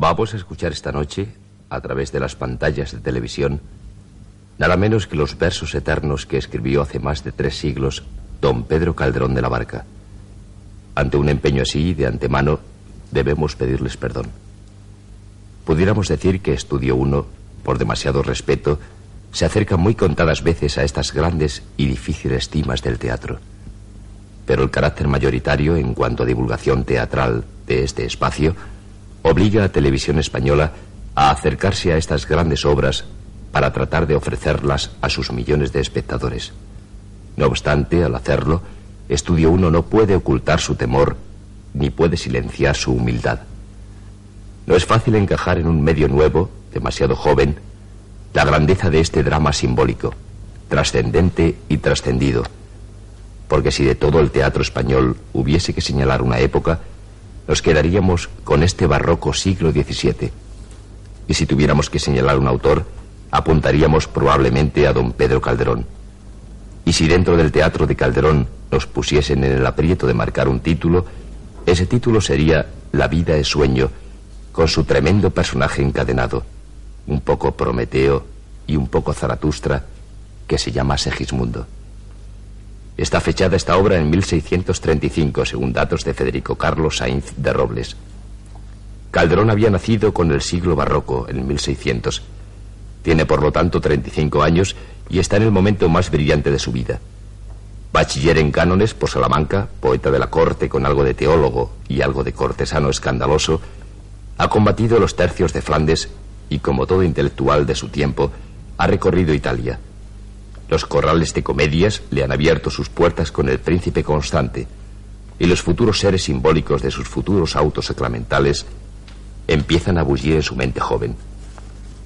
Vamos a escuchar esta noche, a través de las pantallas de televisión, nada menos que los versos eternos que escribió hace más de tres siglos don Pedro Calderón de la Barca. Ante un empeño así, de antemano, debemos pedirles perdón. Pudiéramos decir que Estudio Uno, por demasiado respeto, se acerca muy contadas veces a estas grandes y difíciles cimas del teatro. Pero el carácter mayoritario en cuanto a divulgación teatral de este espacio obliga a Televisión Española a acercarse a estas grandes obras para tratar de ofrecerlas a sus millones de espectadores. No obstante, al hacerlo, Estudio 1 no puede ocultar su temor ni puede silenciar su humildad. No es fácil encajar en un medio nuevo, demasiado joven, la grandeza de este drama simbólico, trascendente y trascendido, porque si de todo el teatro español hubiese que señalar una época, nos quedaríamos con este barroco siglo XVII. Y si tuviéramos que señalar un autor, apuntaríamos probablemente a don Pedro Calderón. Y si dentro del teatro de Calderón nos pusiesen en el aprieto de marcar un título, ese título sería La vida es sueño, con su tremendo personaje encadenado, un poco Prometeo y un poco Zaratustra, que se llama Segismundo. Está fechada esta obra en 1635, según datos de Federico Carlos Sainz de Robles. Calderón había nacido con el siglo barroco, en 1600. Tiene por lo tanto 35 años y está en el momento más brillante de su vida. Bachiller en cánones por Salamanca, poeta de la corte con algo de teólogo y algo de cortesano escandaloso, ha combatido los tercios de Flandes y, como todo intelectual de su tiempo, ha recorrido Italia. Los corrales de comedias le han abierto sus puertas con el príncipe constante, y los futuros seres simbólicos de sus futuros autos sacramentales empiezan a bullir en su mente joven.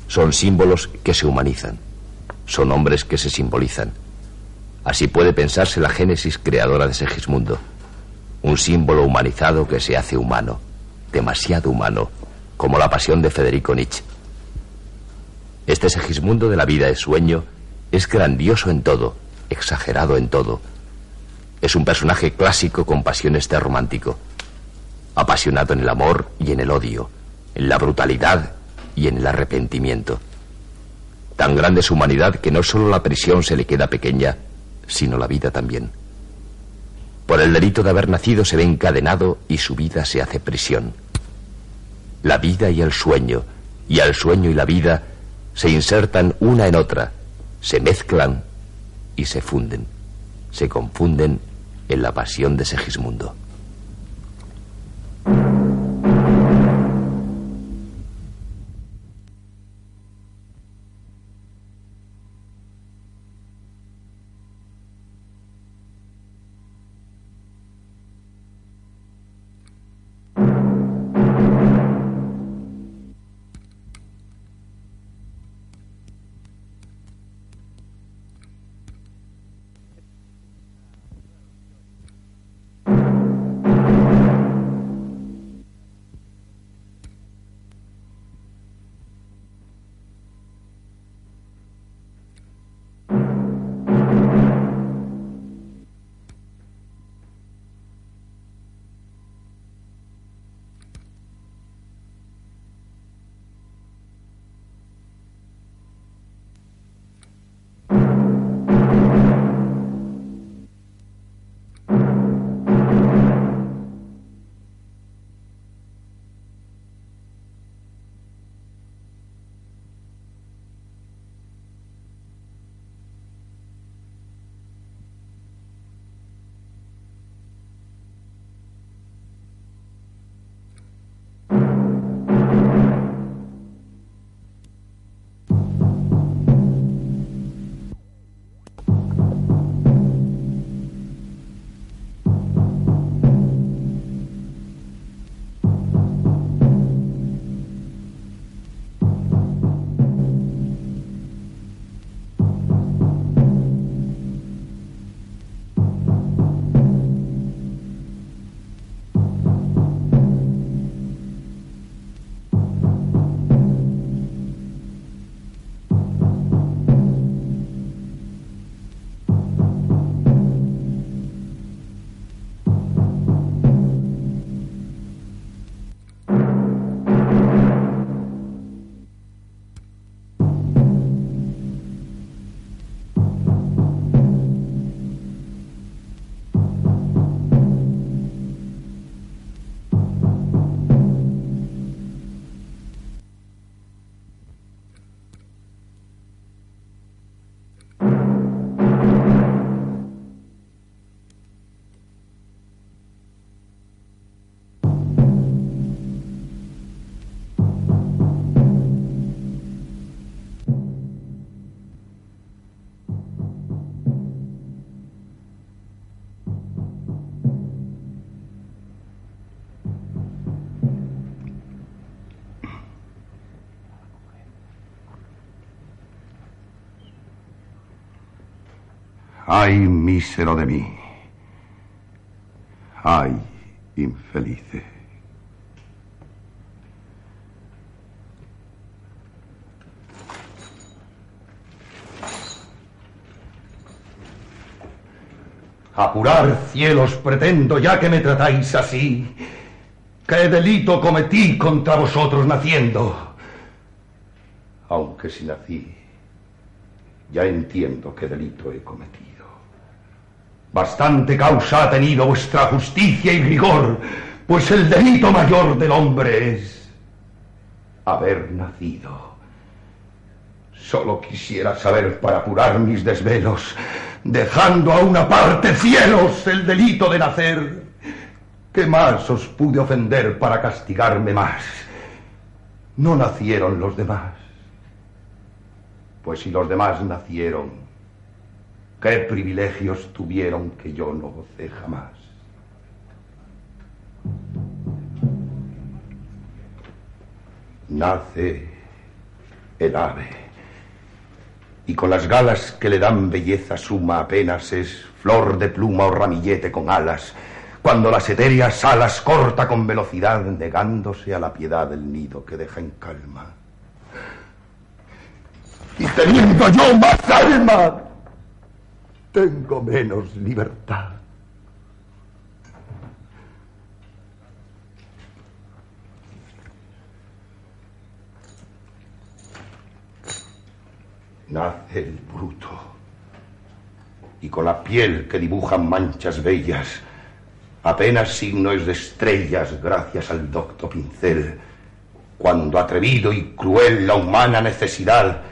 Son símbolos que se humanizan, son hombres que se simbolizan. Así puede pensarse la génesis creadora de Segismundo, un símbolo humanizado que se hace humano, demasiado humano, como la pasión de Federico Nietzsche. Este Segismundo de la vida es sueño es grandioso en todo, exagerado en todo. Es un personaje clásico con pasiones de romántico. Apasionado en el amor y en el odio, en la brutalidad y en el arrepentimiento. Tan grande su humanidad que no solo la prisión se le queda pequeña, sino la vida también. Por el delito de haber nacido se ve encadenado y su vida se hace prisión. La vida y el sueño, y el sueño y la vida se insertan una en otra, se mezclan y se funden, se confunden en la pasión de Segismundo. Ay, mísero de mí. Ay, infelice. Apurar cielos pretendo, ya que me tratáis así. ¿Qué delito cometí contra vosotros naciendo? Aunque si nací, ya entiendo qué delito he cometido. Bastante causa ha tenido vuestra justicia y rigor, pues el delito mayor del hombre es haber nacido. Solo quisiera saber para apurar mis desvelos, dejando a una parte cielos el delito de nacer. ¿Qué más os pude ofender para castigarme más? No nacieron los demás. Pues si los demás nacieron, ¿Qué privilegios tuvieron que yo no gocé jamás? Nace el ave y con las galas que le dan belleza suma apenas es flor de pluma o ramillete con alas, cuando las etéreas alas corta con velocidad, negándose a la piedad del nido que deja en calma. Y teniendo yo más alma, tengo menos libertad. Nace el bruto y con la piel que dibujan manchas bellas, apenas signos de estrellas gracias al docto pincel, cuando atrevido y cruel la humana necesidad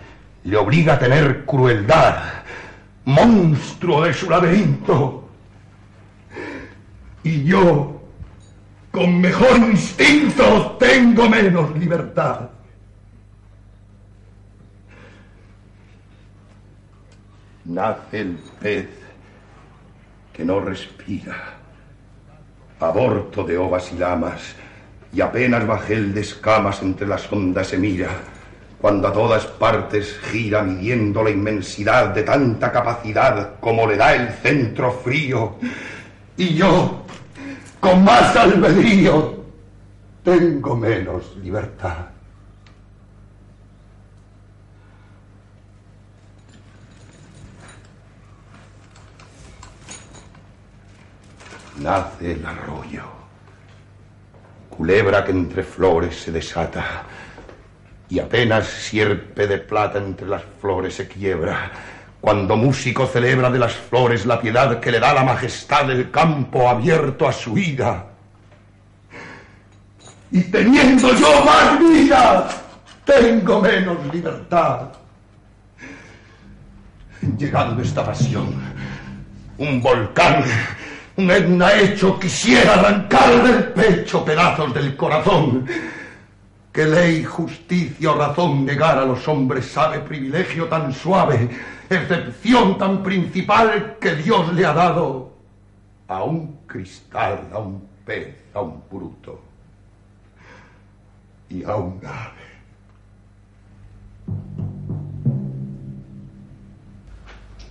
le obliga a tener crueldad monstruo de su laberinto. Y yo, con mejor instinto, tengo menos libertad. Nace el pez que no respira, aborto de ovas y lamas, y apenas bajel de escamas entre las ondas se mira cuando a todas partes gira midiendo la inmensidad de tanta capacidad como le da el centro frío. Y yo, con más albedrío, tengo menos libertad. Nace el arroyo, culebra que entre flores se desata y apenas sierpe de plata entre las flores se quiebra. Cuando músico celebra de las flores la piedad que le da la majestad del campo abierto a su ida. Y teniendo yo más vida, tengo menos libertad. Llegando esta pasión, un volcán, un etna hecho, quisiera arrancar del pecho pedazos del corazón que ley, justicia o razón negar a los hombres sabe privilegio tan suave, excepción tan principal que Dios le ha dado a un cristal, a un pez, a un bruto y a un ave.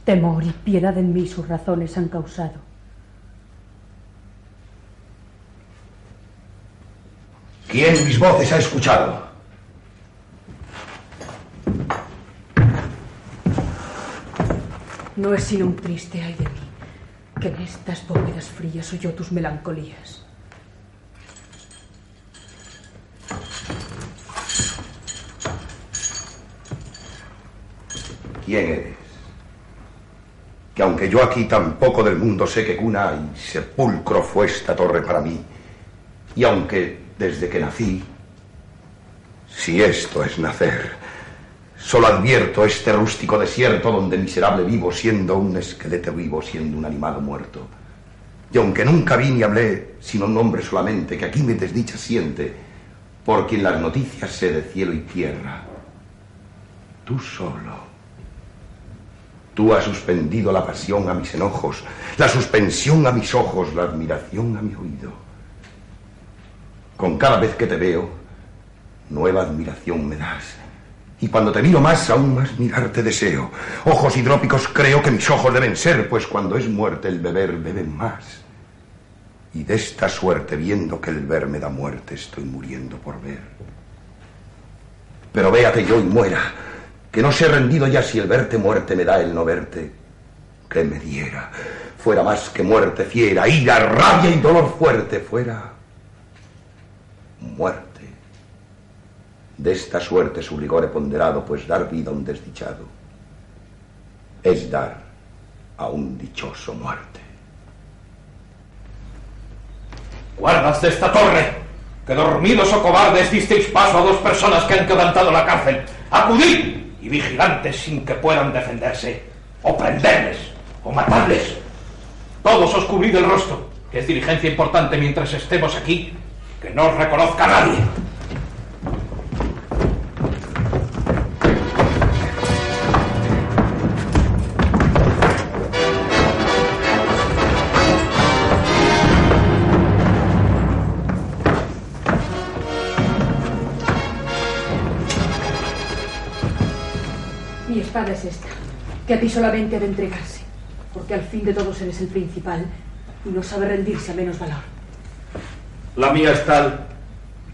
Temor y piedad en mí sus razones han causado. ¿Quién mis voces ha escuchado? No es sino un triste ay de mí, que en estas bóvedas frías oyó tus melancolías. ¿Quién eres? Que aunque yo aquí tampoco del mundo sé que cuna y sepulcro fue esta torre para mí, y aunque desde que nací. Si esto es nacer, solo advierto este rústico desierto donde miserable vivo siendo un esqueleto vivo, siendo un animal muerto. Y aunque nunca vi ni hablé, sino un hombre solamente que aquí me desdicha siente, por quien las noticias sé de cielo y tierra, tú solo. Tú has suspendido la pasión a mis enojos, la suspensión a mis ojos, la admiración a mi oído. Con cada vez que te veo, nueva admiración me das. Y cuando te miro más, aún más mirarte deseo. Ojos hidrópicos creo que mis ojos deben ser, pues cuando es muerte el beber, beben más. Y de esta suerte, viendo que el ver me da muerte, estoy muriendo por ver. Pero véate yo y muera, que no sé rendido ya si el verte muerte me da el no verte, que me diera. Fuera más que muerte fiera, ira, rabia y dolor fuerte, fuera muerte. De esta suerte su rigor he ponderado, pues dar vida a un desdichado es dar a un dichoso muerte. Guardas de esta torre, que dormidos o cobardes disteis paso a dos personas que han quebrantado la cárcel. Acudid y vigilantes sin que puedan defenderse, o prenderles, o matarles. Todos os cubrid el rostro, que es diligencia importante mientras estemos aquí, que no os reconozca nadie. Mi espada es esta, que a ti solamente ha de entregarse, porque al fin de todos eres el principal y no sabe rendirse a menos valor. La mía es tal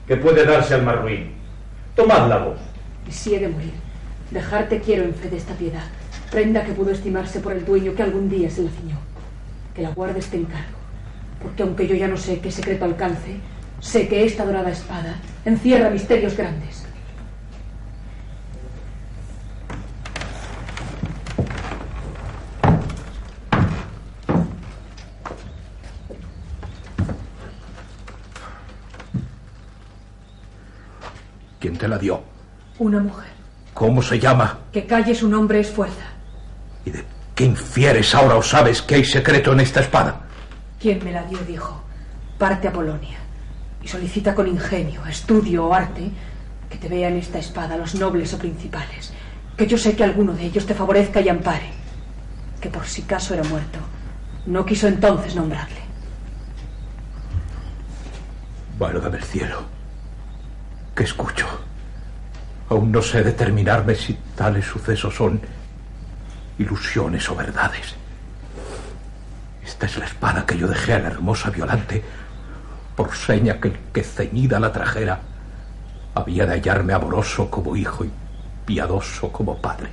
que puede darse al más ruin. Tomadla vos. Y si he de morir, dejarte quiero en fe de esta piedad, prenda que pudo estimarse por el dueño que algún día se la ciñó. Que la guardes te encargo, porque aunque yo ya no sé qué secreto alcance, sé que esta dorada espada encierra misterios grandes. ¿Quién te la dio? Una mujer. ¿Cómo se llama? Que calle su nombre es fuerza. ¿Y de qué infieres ahora o sabes que hay secreto en esta espada? Quien me la dio dijo, parte a Polonia y solicita con ingenio, estudio o arte que te vean esta espada los nobles o principales, que yo sé que alguno de ellos te favorezca y ampare, que por si caso era muerto, no quiso entonces nombrarle. Válgame el cielo. ¿Qué escucho? Aún no sé determinarme si tales sucesos son ilusiones o verdades. Esta es la espada que yo dejé a la hermosa Violante por seña que el que ceñida la trajera había de hallarme amoroso como hijo y piadoso como padre.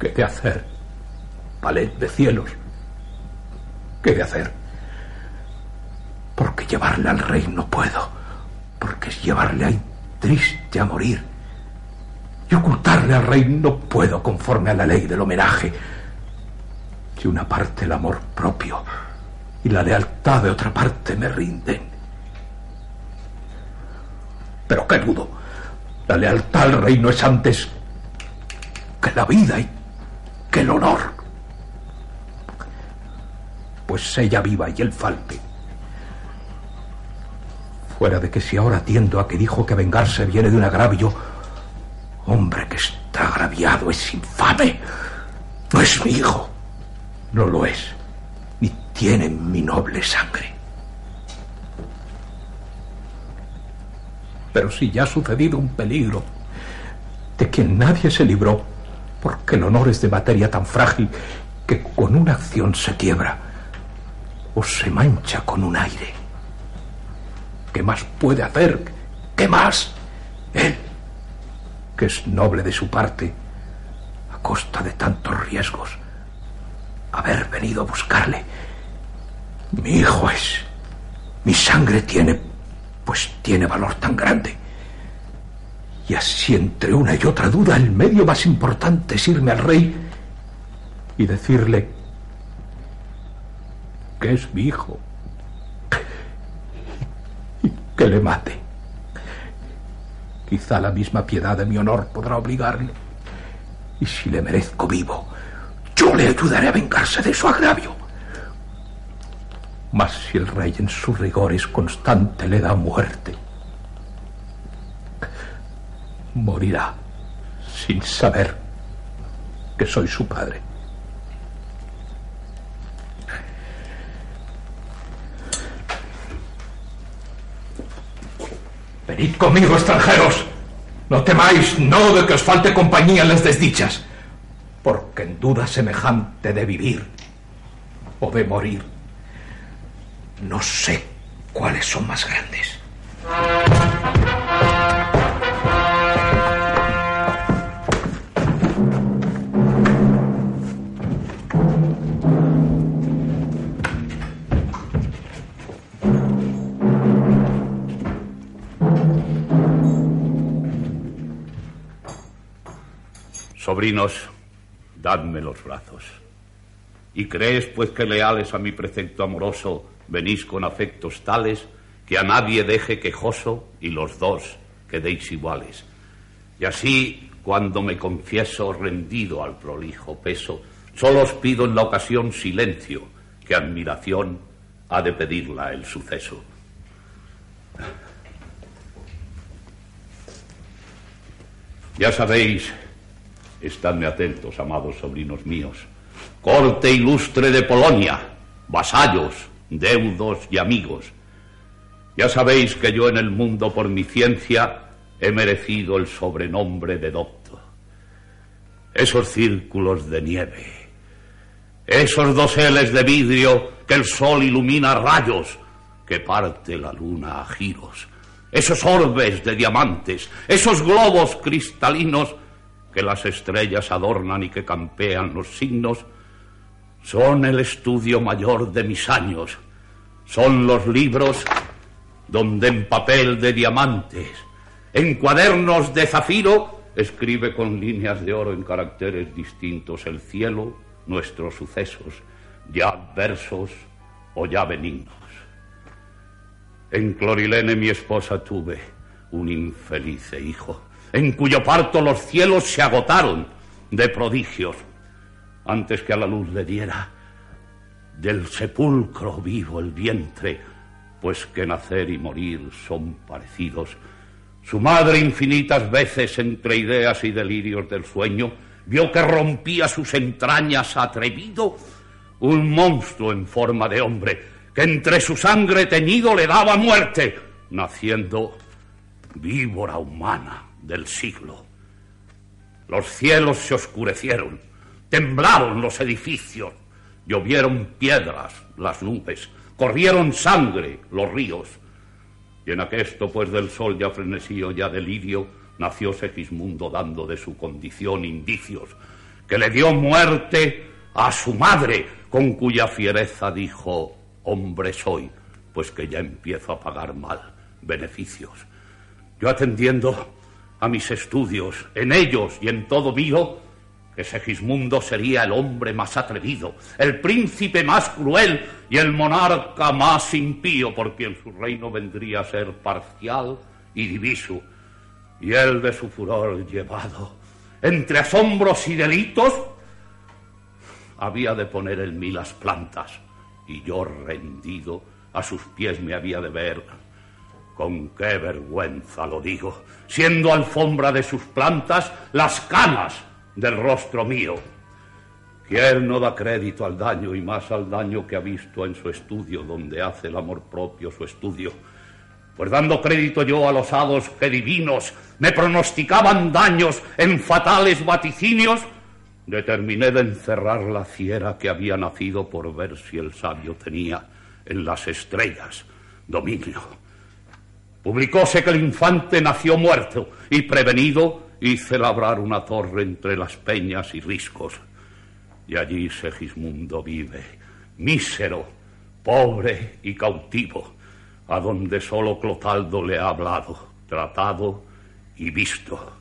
¿Qué de hacer, palet de cielos? ¿Qué de hacer? Porque llevarle al rey no puedo, porque es llevarle ahí triste a morir. Y ocultarle al rey no puedo conforme a la ley del homenaje. Si una parte el amor propio y la lealtad de otra parte me rinden. Pero qué dudo, la lealtad al rey no es antes que la vida y que el honor. Pues ella viva y él falte. Fuera de que si ahora atiendo a que dijo que vengarse viene de un agravio, hombre que está agraviado es infame. No es mi hijo. No lo es. Ni tiene mi noble sangre. Pero si ya ha sucedido un peligro de quien nadie se libró, porque el honor es de materia tan frágil que con una acción se quiebra o se mancha con un aire. ¿Qué más puede hacer? ¿Qué más? Él, que es noble de su parte, a costa de tantos riesgos, haber venido a buscarle. Mi hijo es, mi sangre tiene, pues tiene valor tan grande. Y así entre una y otra duda, el medio más importante es irme al rey y decirle que es mi hijo que le mate. Quizá la misma piedad de mi honor podrá obligarle. Y si le merezco vivo, yo le ayudaré a vengarse de su agravio. Mas si el rey en sus rigores constante le da muerte, morirá sin saber que soy su padre. Venid conmigo, extranjeros. No temáis, no, de que os falte compañía en las desdichas, porque en duda semejante de vivir o de morir, no sé cuáles son más grandes. Sobrinos, dadme los brazos. ¿Y crees, pues, que leales a mi precepto amoroso venís con afectos tales que a nadie deje quejoso y los dos quedéis iguales? Y así, cuando me confieso rendido al prolijo peso, solo os pido en la ocasión silencio, que admiración ha de pedirla el suceso. Ya sabéis Estadme atentos, amados sobrinos míos. Corte ilustre de Polonia, vasallos, deudos y amigos. Ya sabéis que yo en el mundo por mi ciencia he merecido el sobrenombre de doctor. Esos círculos de nieve, esos doseles de vidrio que el sol ilumina a rayos, que parte la luna a giros, esos orbes de diamantes, esos globos cristalinos que las estrellas adornan y que campean los signos, son el estudio mayor de mis años, son los libros donde en papel de diamantes, en cuadernos de zafiro, escribe con líneas de oro en caracteres distintos el cielo, nuestros sucesos, ya adversos o ya benignos. En Clorilene mi esposa tuve un infeliz hijo en cuyo parto los cielos se agotaron de prodigios, antes que a la luz le diera del sepulcro vivo el vientre, pues que nacer y morir son parecidos. Su madre infinitas veces entre ideas y delirios del sueño vio que rompía sus entrañas atrevido un monstruo en forma de hombre que entre su sangre teñido le daba muerte, naciendo víbora humana del siglo. Los cielos se oscurecieron, temblaron los edificios, llovieron piedras las nubes, corrieron sangre los ríos. Y en aquesto, pues del sol ya frenesío, ya delirio, nació Segismundo dando de su condición indicios, que le dio muerte a su madre, con cuya fiereza dijo, hombre soy, pues que ya empiezo a pagar mal beneficios. Yo atendiendo a mis estudios, en ellos y en todo mío, que Segismundo sería el hombre más atrevido, el príncipe más cruel y el monarca más impío, porque en su reino vendría a ser parcial y diviso, y él de su furor llevado, entre asombros y delitos, había de poner en mí las plantas, y yo rendido a sus pies me había de ver con qué vergüenza lo digo, siendo alfombra de sus plantas las canas del rostro mío. ¿Quién no da crédito al daño y más al daño que ha visto en su estudio, donde hace el amor propio su estudio? Pues dando crédito yo a los hados que divinos me pronosticaban daños en fatales vaticinios, determiné de encerrar la fiera que había nacido por ver si el sabio tenía en las estrellas dominio. Publicóse que el infante nació muerto y prevenido hice labrar una torre entre las peñas y riscos. Y allí Segismundo vive, mísero, pobre y cautivo, a donde solo Clotaldo le ha hablado, tratado y visto.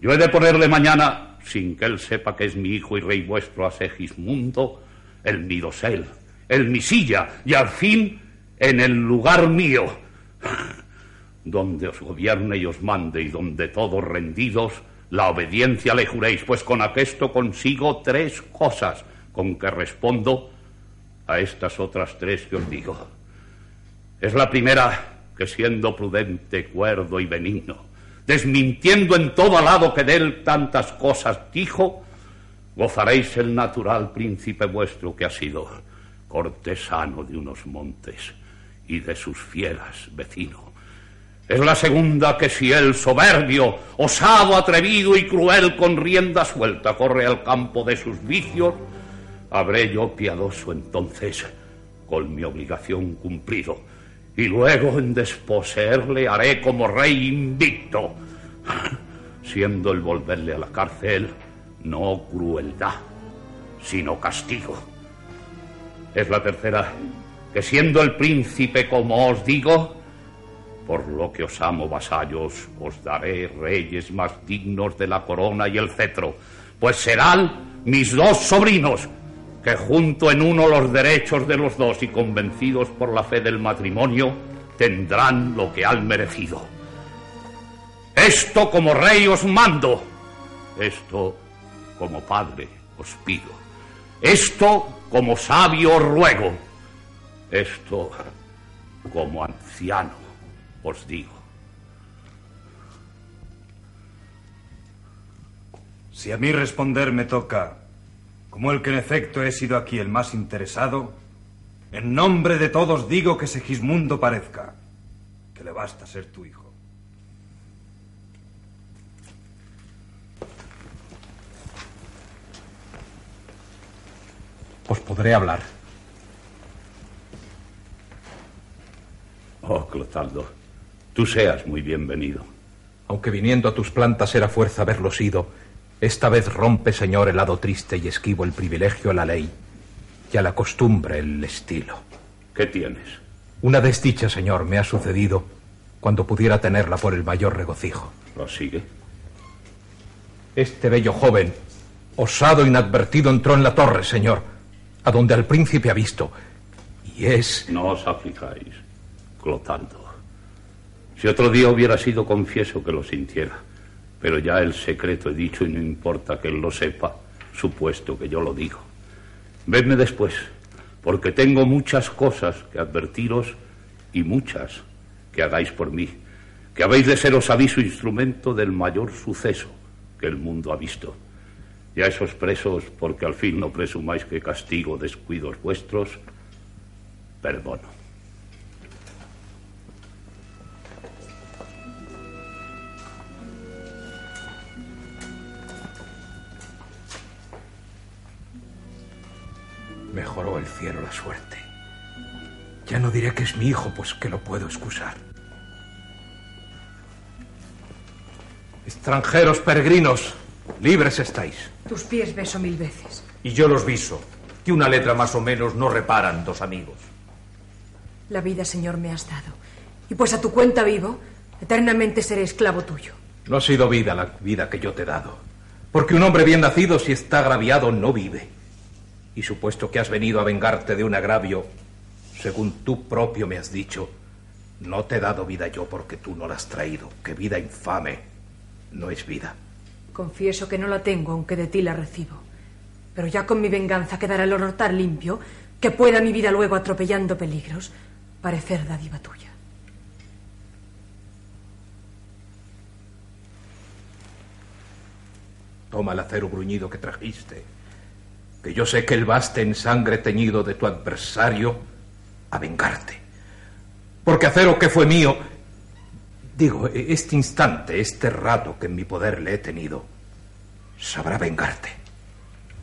Yo he de ponerle mañana, sin que él sepa que es mi hijo y rey vuestro a Segismundo, el mi dosel, el mi silla, y al fin en el lugar mío, donde os gobierne y os mande y donde todos rendidos la obediencia le juréis, pues con aquesto consigo tres cosas con que respondo a estas otras tres que os digo. Es la primera que siendo prudente, cuerdo y benigno, desmintiendo en todo lado que de él tantas cosas dijo, gozaréis el natural príncipe vuestro que ha sido cortesano de unos montes y de sus fieras vecino. Es la segunda que si el soberbio, osado, atrevido y cruel con rienda suelta corre al campo de sus vicios, habré yo piadoso entonces con mi obligación cumplido, y luego en desposeerle haré como rey invicto, siendo el volverle a la cárcel no crueldad, sino castigo. Es la tercera, que siendo el príncipe como os digo, por lo que os amo, vasallos, os daré reyes más dignos de la corona y el cetro, pues serán mis dos sobrinos, que junto en uno los derechos de los dos y convencidos por la fe del matrimonio, tendrán lo que han merecido. Esto como rey os mando, esto como padre os pido, esto como sabio os ruego, esto como anciano os digo. Si a mí responder me toca, como el que en efecto he sido aquí el más interesado, en nombre de todos digo que Segismundo parezca que le basta ser tu hijo. Os podré hablar. Oh, Clotaldo, tú seas muy bienvenido. Aunque viniendo a tus plantas era fuerza haberlo sido, esta vez rompe, Señor, el lado triste y esquivo el privilegio a la ley y a la costumbre el estilo. ¿Qué tienes? Una desdicha, Señor, me ha sucedido cuando pudiera tenerla por el mayor regocijo. ¿Lo sigue? Este bello joven, osado e inadvertido, entró en la torre, Señor, a donde al príncipe ha visto. Y es... No os aflijáis, Clotaldo. Si otro día hubiera sido, confieso que lo sintiera. Pero ya el secreto he dicho y no importa que él lo sepa, supuesto que yo lo digo. Vedme después, porque tengo muchas cosas que advertiros y muchas que hagáis por mí, que habéis de seros aviso instrumento del mayor suceso que el mundo ha visto. Y a esos presos, porque al fin no presumáis que castigo descuidos vuestros, perdono. Mejoró el cielo la suerte. Ya no diré que es mi hijo, pues que lo puedo excusar. Extranjeros peregrinos, libres estáis. Tus pies beso mil veces. Y yo los viso, que una letra más o menos no reparan dos amigos. La vida, Señor, me has dado. Y pues a tu cuenta vivo, eternamente seré esclavo tuyo. No ha sido vida la vida que yo te he dado. Porque un hombre bien nacido, si está agraviado, no vive. Y supuesto que has venido a vengarte de un agravio, según tú propio me has dicho, no te he dado vida yo porque tú no la has traído, que vida infame no es vida. Confieso que no la tengo, aunque de ti la recibo. Pero ya con mi venganza quedará el honor tan limpio que pueda mi vida luego, atropellando peligros, parecer dádiva tuya. Toma el acero bruñido que trajiste, que yo sé que el baste en sangre teñido de tu adversario a vengarte. Porque acero que fue mío, digo, este instante, este rato que en mi poder le he tenido, sabrá vengarte.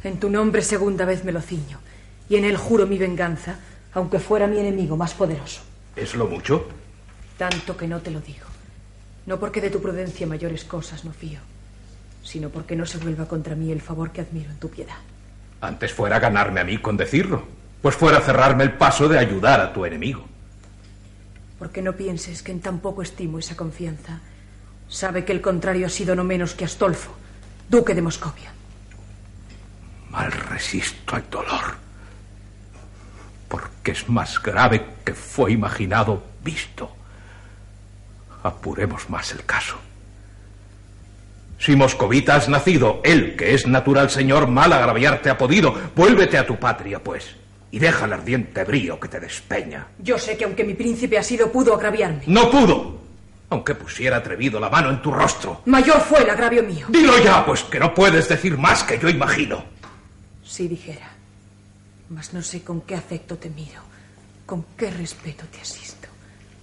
En tu nombre segunda vez me lo ciño, y en él juro mi venganza, aunque fuera mi enemigo más poderoso. ¿Es lo mucho? Tanto que no te lo digo. No porque de tu prudencia mayores cosas no fío, sino porque no se vuelva contra mí el favor que admiro en tu piedad. Antes fuera ganarme a mí con decirlo, pues fuera cerrarme el paso de ayudar a tu enemigo. Porque no pienses que en tan poco estimo esa confianza. Sabe que el contrario ha sido no menos que Astolfo, duque de Moscovia. Mal resisto al dolor, porque es más grave que fue imaginado visto. Apuremos más el caso. Si moscovita has nacido, él, que es natural señor, mal agraviarte ha podido. Vuélvete a tu patria, pues, y deja el ardiente brío que te despeña. Yo sé que aunque mi príncipe ha sido, pudo agraviarme. No pudo, aunque pusiera atrevido la mano en tu rostro. Mayor fue el agravio mío. Dilo ya, pues que no puedes decir más que yo imagino. Si dijera, mas no sé con qué afecto te miro, con qué respeto te asisto,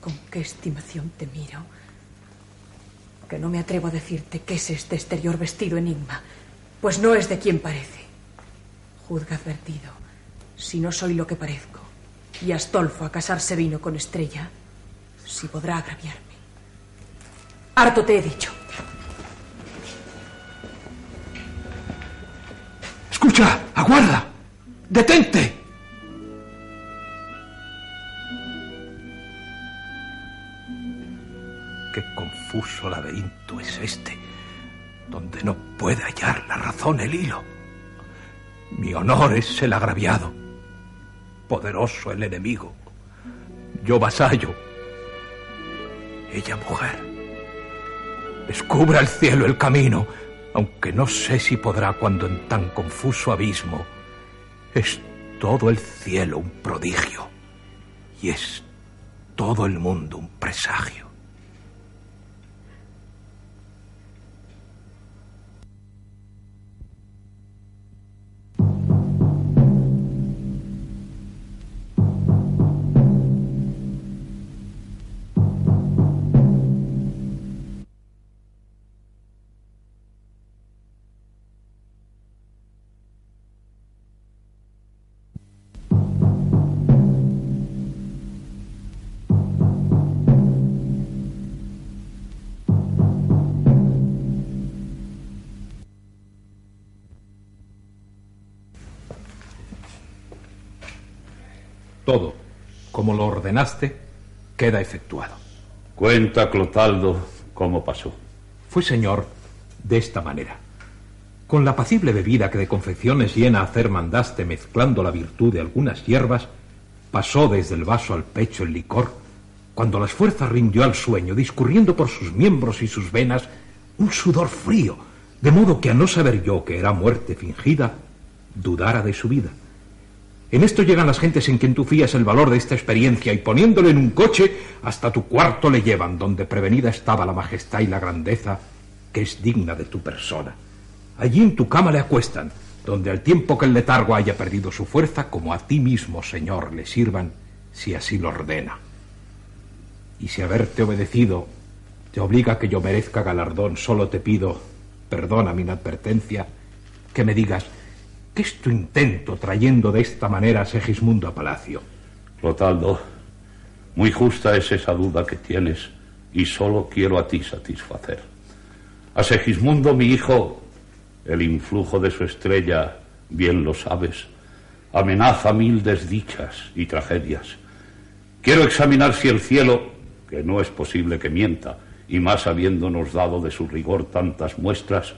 con qué estimación te miro, que no me atrevo a decirte qué es este exterior vestido enigma, pues no es de quien parece. Juzga advertido, si no soy lo que parezco, y Astolfo a casarse vino con Estrella, si podrá agraviarme. Harto te he dicho. Escucha, aguarda, detente. Confuso laberinto es este, donde no puede hallar la razón el hilo. Mi honor es el agraviado, poderoso el enemigo, yo vasallo, ella mujer. Descubra el cielo el camino, aunque no sé si podrá cuando en tan confuso abismo es todo el cielo un prodigio y es todo el mundo un presagio. Todo, como lo ordenaste, queda efectuado. Cuenta, Clotaldo, cómo pasó. Fue, señor, de esta manera. Con la apacible bebida que de confecciones llena a hacer mandaste mezclando la virtud de algunas hierbas, pasó desde el vaso al pecho el licor, cuando las fuerzas rindió al sueño, discurriendo por sus miembros y sus venas un sudor frío, de modo que a no saber yo que era muerte fingida, dudara de su vida. En esto llegan las gentes en quien tú fías el valor de esta experiencia y poniéndolo en un coche, hasta tu cuarto le llevan, donde prevenida estaba la majestad y la grandeza que es digna de tu persona. Allí en tu cama le acuestan, donde al tiempo que el letargo haya perdido su fuerza, como a ti mismo, Señor, le sirvan, si así lo ordena. Y si haberte obedecido te obliga a que yo merezca galardón, solo te pido, perdona mi inadvertencia, que me digas, ¿Qué es tu intento trayendo de esta manera a Segismundo a palacio? Clotaldo, muy justa es esa duda que tienes y solo quiero a ti satisfacer. A Segismundo, mi hijo, el influjo de su estrella, bien lo sabes, amenaza mil desdichas y tragedias. Quiero examinar si el cielo, que no es posible que mienta, y más habiéndonos dado de su rigor tantas muestras,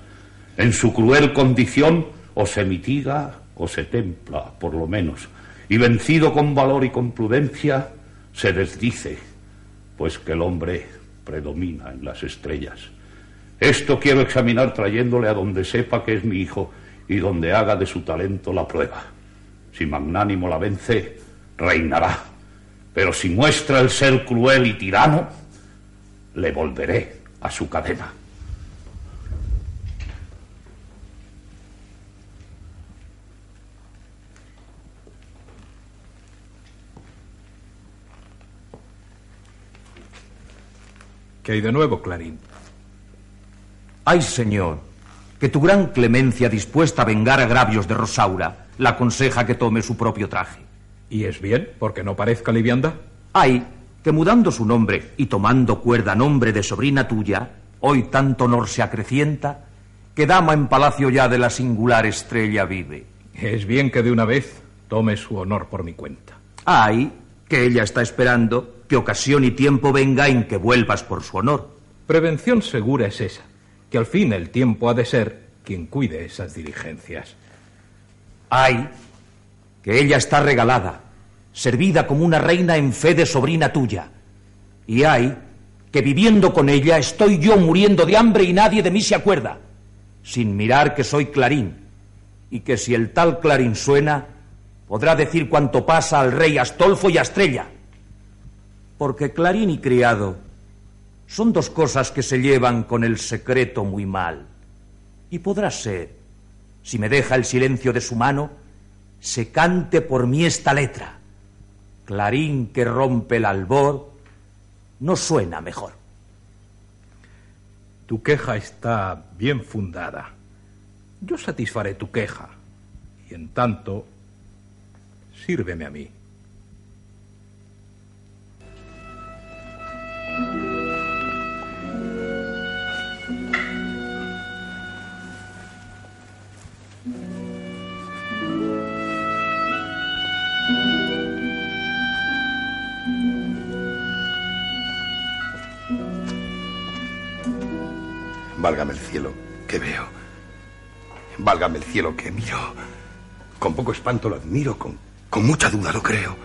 en su cruel condición o se mitiga o se templa, por lo menos, y vencido con valor y con prudencia, se desdice, pues que el hombre predomina en las estrellas. Esto quiero examinar trayéndole a donde sepa que es mi hijo y donde haga de su talento la prueba. Si magnánimo la vence, reinará. Pero si muestra el ser cruel y tirano, le volveré a su cadena. ¿Qué hay de nuevo, Clarín? Ay, señor, que tu gran clemencia dispuesta a vengar agravios de Rosaura la aconseja que tome su propio traje. ¿Y es bien, porque no parezca livianda? Ay, que mudando su nombre y tomando cuerda nombre de sobrina tuya, hoy tanto honor se acrecienta, que dama en palacio ya de la singular estrella vive. Es bien que de una vez tome su honor por mi cuenta. Ay, que ella está esperando que ocasión y tiempo venga en que vuelvas por su honor. Prevención segura es esa, que al fin el tiempo ha de ser quien cuide esas diligencias. Ay, que ella está regalada, servida como una reina en fe de sobrina tuya. Y ay, que viviendo con ella estoy yo muriendo de hambre y nadie de mí se acuerda, sin mirar que soy Clarín, y que si el tal Clarín suena, podrá decir cuanto pasa al rey Astolfo y a Estrella porque clarín y criado son dos cosas que se llevan con el secreto muy mal. Y podrá ser, si me deja el silencio de su mano, se cante por mí esta letra. Clarín que rompe el albor no suena mejor. Tu queja está bien fundada. Yo satisfaré tu queja. Y en tanto, sírveme a mí. Válgame el cielo, que veo. Válgame el cielo, que miro. Con poco espanto lo admiro, con, con mucha duda lo creo.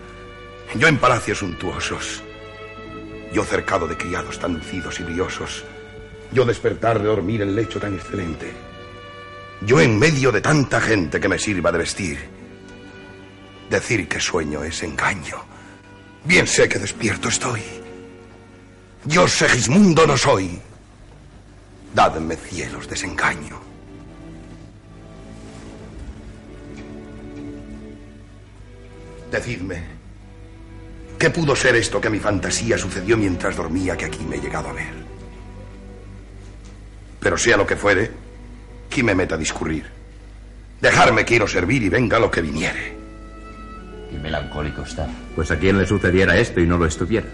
Yo en palacios suntuosos. Yo cercado de criados tan lucidos y briosos. Yo despertar de dormir en lecho tan excelente. Yo en medio de tanta gente que me sirva de vestir. Decir que sueño es engaño. Bien sé que despierto estoy. Yo Segismundo no soy. Dadme cielos desengaño. Decidme, ¿qué pudo ser esto que a mi fantasía sucedió mientras dormía que aquí me he llegado a ver? Pero sea lo que fuere, ¿quién me meta a discurrir? Dejarme quiero servir y venga lo que viniere. Y melancólico está. Pues a quién le sucediera esto y no lo estuviera.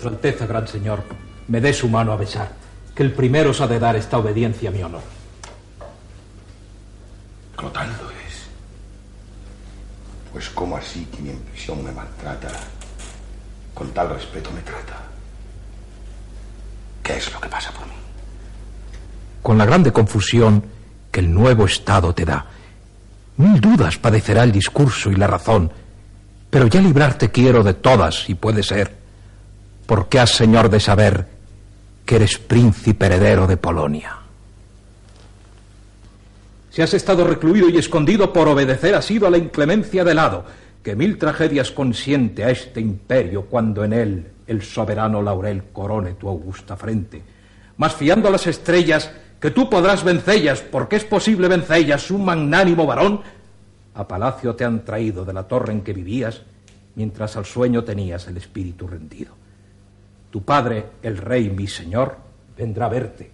Vuestra Alteza, gran señor, me dé su mano a besar, que el primero os ha de dar esta obediencia a mi honor. Clotaldo es. Pues cómo así que mi prisión me maltrata, con tal respeto me trata. ¿Qué es lo que pasa por mí? Con la grande confusión que el nuevo Estado te da, mil dudas padecerá el discurso y la razón, pero ya librarte quiero de todas, y puede ser porque has, señor, de saber que eres príncipe heredero de Polonia. Si has estado recluido y escondido por obedecer has sido a la inclemencia del hado, que mil tragedias consiente a este imperio cuando en él el soberano laurel corone tu augusta frente. Mas fiando a las estrellas, que tú podrás vencellas, porque es posible vencellas, un magnánimo varón, a palacio te han traído de la torre en que vivías, mientras al sueño tenías el espíritu rendido. Tu padre, el rey mi señor, vendrá a verte,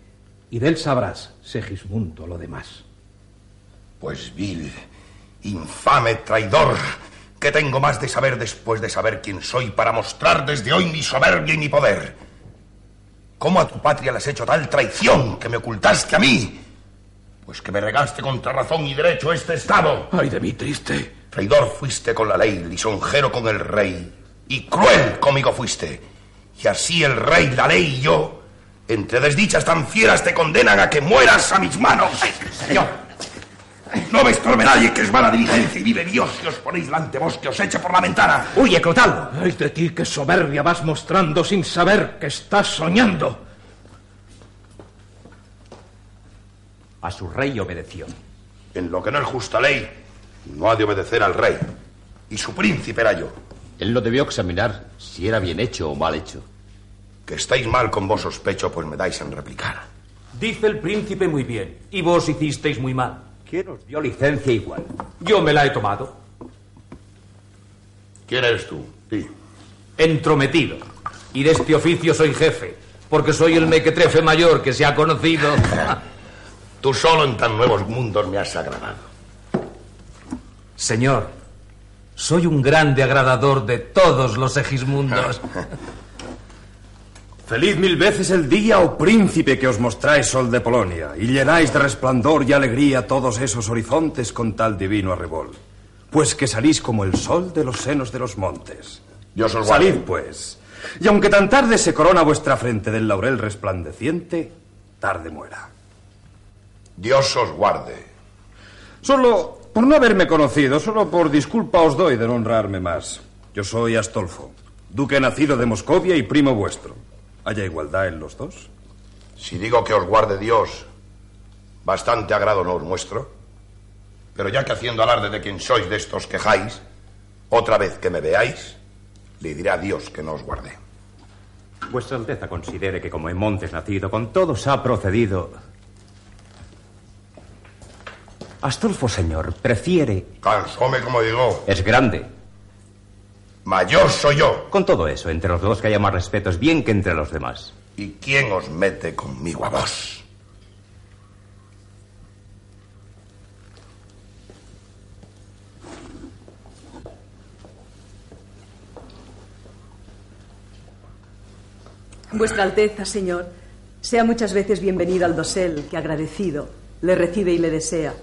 y de él sabrás, Segismundo, lo demás. Pues vil, infame traidor, que tengo más de saber después de saber quién soy para mostrar desde hoy mi soberbia y mi poder. ¿Cómo a tu patria le has hecho tal traición que me ocultaste a mí? Pues que me regaste contra razón y derecho este Estado. Ay de mí triste. Traidor fuiste con la ley, lisonjero con el rey, y cruel conmigo fuiste. Y así el rey, la ley y yo, entre desdichas tan fieras, te condenan a que mueras a mis manos. Señor, no me estorbe nadie que es mala diligencia y vive Dios si os ponéis delante vos que os eche por la ventana. Huye, Clotaldo. Ay de ti que soberbia vas mostrando sin saber que estás soñando. A su rey obedeció. En lo que no es justa ley, no ha de obedecer al rey. Y su príncipe era yo. Él no debió examinar si era bien hecho o mal hecho. Que estáis mal con vos sospecho, pues me dais en replicar. Dice el príncipe muy bien, y vos hicisteis muy mal. ¿Quién os dio licencia igual? Yo me la he tomado. ¿Quién eres tú? Sí. Entrometido. Y de este oficio soy jefe, porque soy el mequetrefe mayor que se ha conocido. Tú solo en tan nuevos mundos me has agradado. Señor, soy un grande agradador de todos los egismundos. Feliz mil veces el día, oh príncipe, que os mostráis sol de Polonia, y llenáis de resplandor y alegría todos esos horizontes con tal divino arrebol. Pues que salís como el sol de los senos de los montes. Dios os Salid, pues. Y aunque tan tarde se corona vuestra frente del laurel resplandeciente, tarde muera. Dios os guarde. Solo por no haberme conocido, solo por disculpa os doy de no honrarme más. Yo soy Astolfo, duque nacido de Moscovia y primo vuestro. ¿Haya igualdad en los dos? Si digo que os guarde Dios, bastante agrado no os muestro. Pero ya que haciendo alarde de quien sois de estos quejáis, otra vez que me veáis, le diré a Dios que no os guarde. Vuestra Alteza considere que como en Montes nacido, con todos ha procedido. Astolfo, señor, prefiere... Cansóme, como digo. Es grande. Mayor soy yo. Con todo eso, entre los dos que haya más respeto es bien que entre los demás. ¿Y quién os mete conmigo a vos? Vuestra Alteza, señor, sea muchas veces bienvenido al dosel que agradecido le recibe y le desea,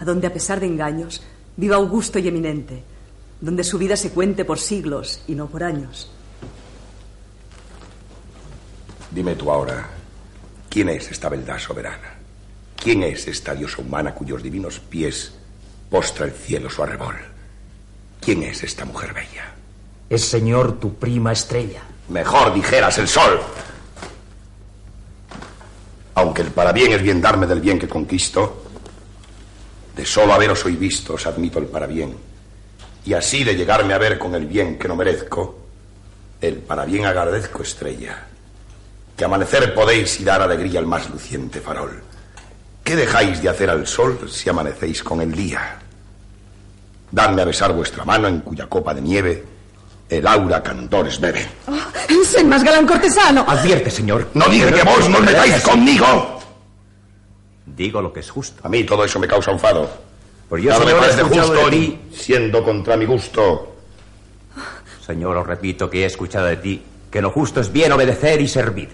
a donde a pesar de engaños viva augusto y eminente, donde su vida se cuente por siglos y no por años. Dime tú ahora, ¿quién es esta beldad soberana? ¿Quién es esta diosa humana cuyos divinos pies postra el cielo su arrebol? ¿Quién es esta mujer bella? Es, señor, tu prima estrella. Mejor dijeras el sol. Aunque el parabién es bien darme del bien que conquisto, de solo haberos hoy visto os admito el parabién. Y así de llegarme a ver con el bien que no merezco, el parabién agradezco estrella. Que amanecer podéis y dar alegría al más luciente farol. ¿Qué dejáis de hacer al sol si amanecéis con el día? Dadme a besar vuestra mano en cuya copa de nieve el aura cantores bebe. Oh, ¡Sé más galán cortesano! Advierte, señor. No dije que vos no metáis conmigo. Digo lo que es justo. A mí todo eso me causa enfado. Pues yo, Nada me parece justo ni siendo contra mi gusto. Señor, os repito que he escuchado de ti que lo justo es bien obedecer y servir.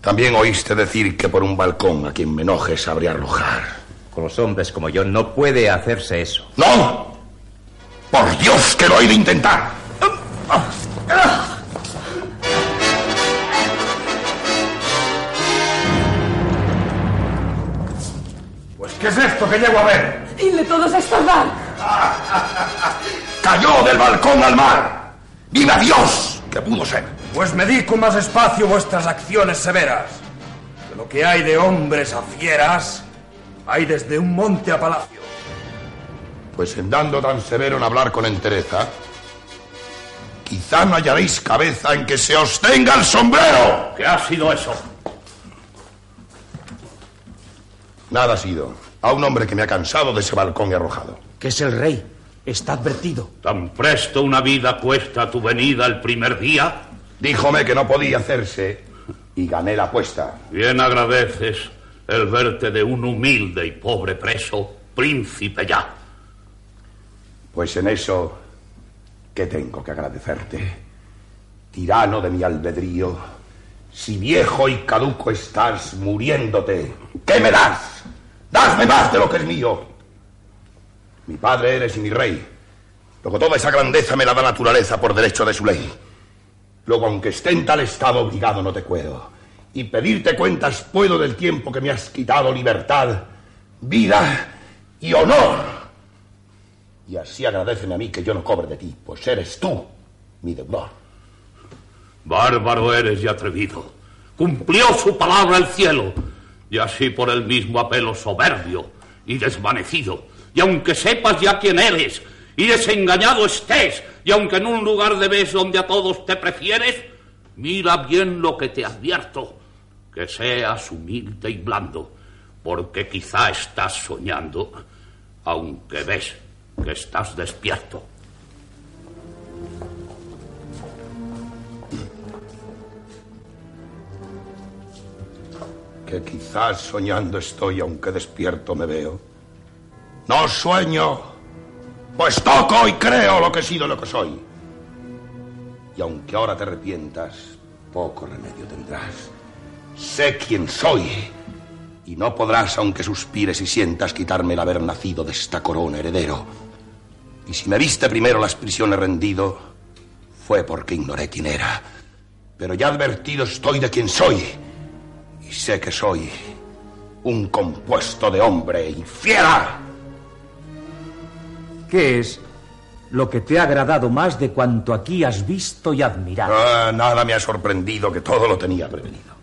También oíste decir que por un balcón a quien me enoje sabría arrojar. Con los hombres como yo no puede hacerse eso. ¡No! ¡Por Dios que lo he de intentar! Pues, ¿qué es esto que llego a ver? ¡Dile todos a estorbar! ¡Cayó del balcón al mar! ¡Viva Dios! que pudo ser? Pues medid con más espacio vuestras acciones severas. De lo que hay de hombres a fieras, hay desde un monte a palacio. Pues en dando tan severo en hablar con entereza, quizá no hallaréis cabeza en que se os tenga el sombrero. ¿Qué ha sido eso? Nada ha sido. A un hombre que me ha cansado de ese balcón y arrojado. Que es el rey. Está advertido. ¿Tan presto una vida cuesta tu venida el primer día? Díjome que no podía hacerse y gané la apuesta. Bien agradeces el verte de un humilde y pobre preso, príncipe ya. Pues en eso, ¿qué tengo que agradecerte? Tirano de mi albedrío, si viejo y caduco estás muriéndote, ¿qué me das? Dadme más de lo que es mío. Mi padre eres y mi rey. Luego toda esa grandeza me la da naturaleza por derecho de su ley. Luego, aunque esté en tal estado obligado, no te puedo. Y pedirte cuentas puedo del tiempo que me has quitado libertad, vida y honor. Y así agradeceme a mí que yo no cobre de ti, pues eres tú mi deudor. Bárbaro eres y atrevido. Cumplió su palabra el cielo, y así por el mismo apelo soberbio y desvanecido. Y aunque sepas ya quién eres, y desengañado estés, y aunque en un lugar debes donde a todos te prefieres, mira bien lo que te advierto, que seas humilde y blando, porque quizá estás soñando, aunque ves que estás despierto. Que quizás soñando estoy, aunque despierto me veo. No sueño, pues toco y creo lo que he sido y lo que soy. Y aunque ahora te arrepientas, poco remedio tendrás. Sé quién soy. Y no podrás, aunque suspires y sientas, quitarme el haber nacido de esta corona heredero. Y si me viste primero las prisiones rendido, fue porque ignoré quién era. Pero ya advertido estoy de quién soy. Y sé que soy un compuesto de hombre y fiera. ¿Qué es lo que te ha agradado más de cuanto aquí has visto y admirado? Ah, nada me ha sorprendido que todo lo tenía prevenido.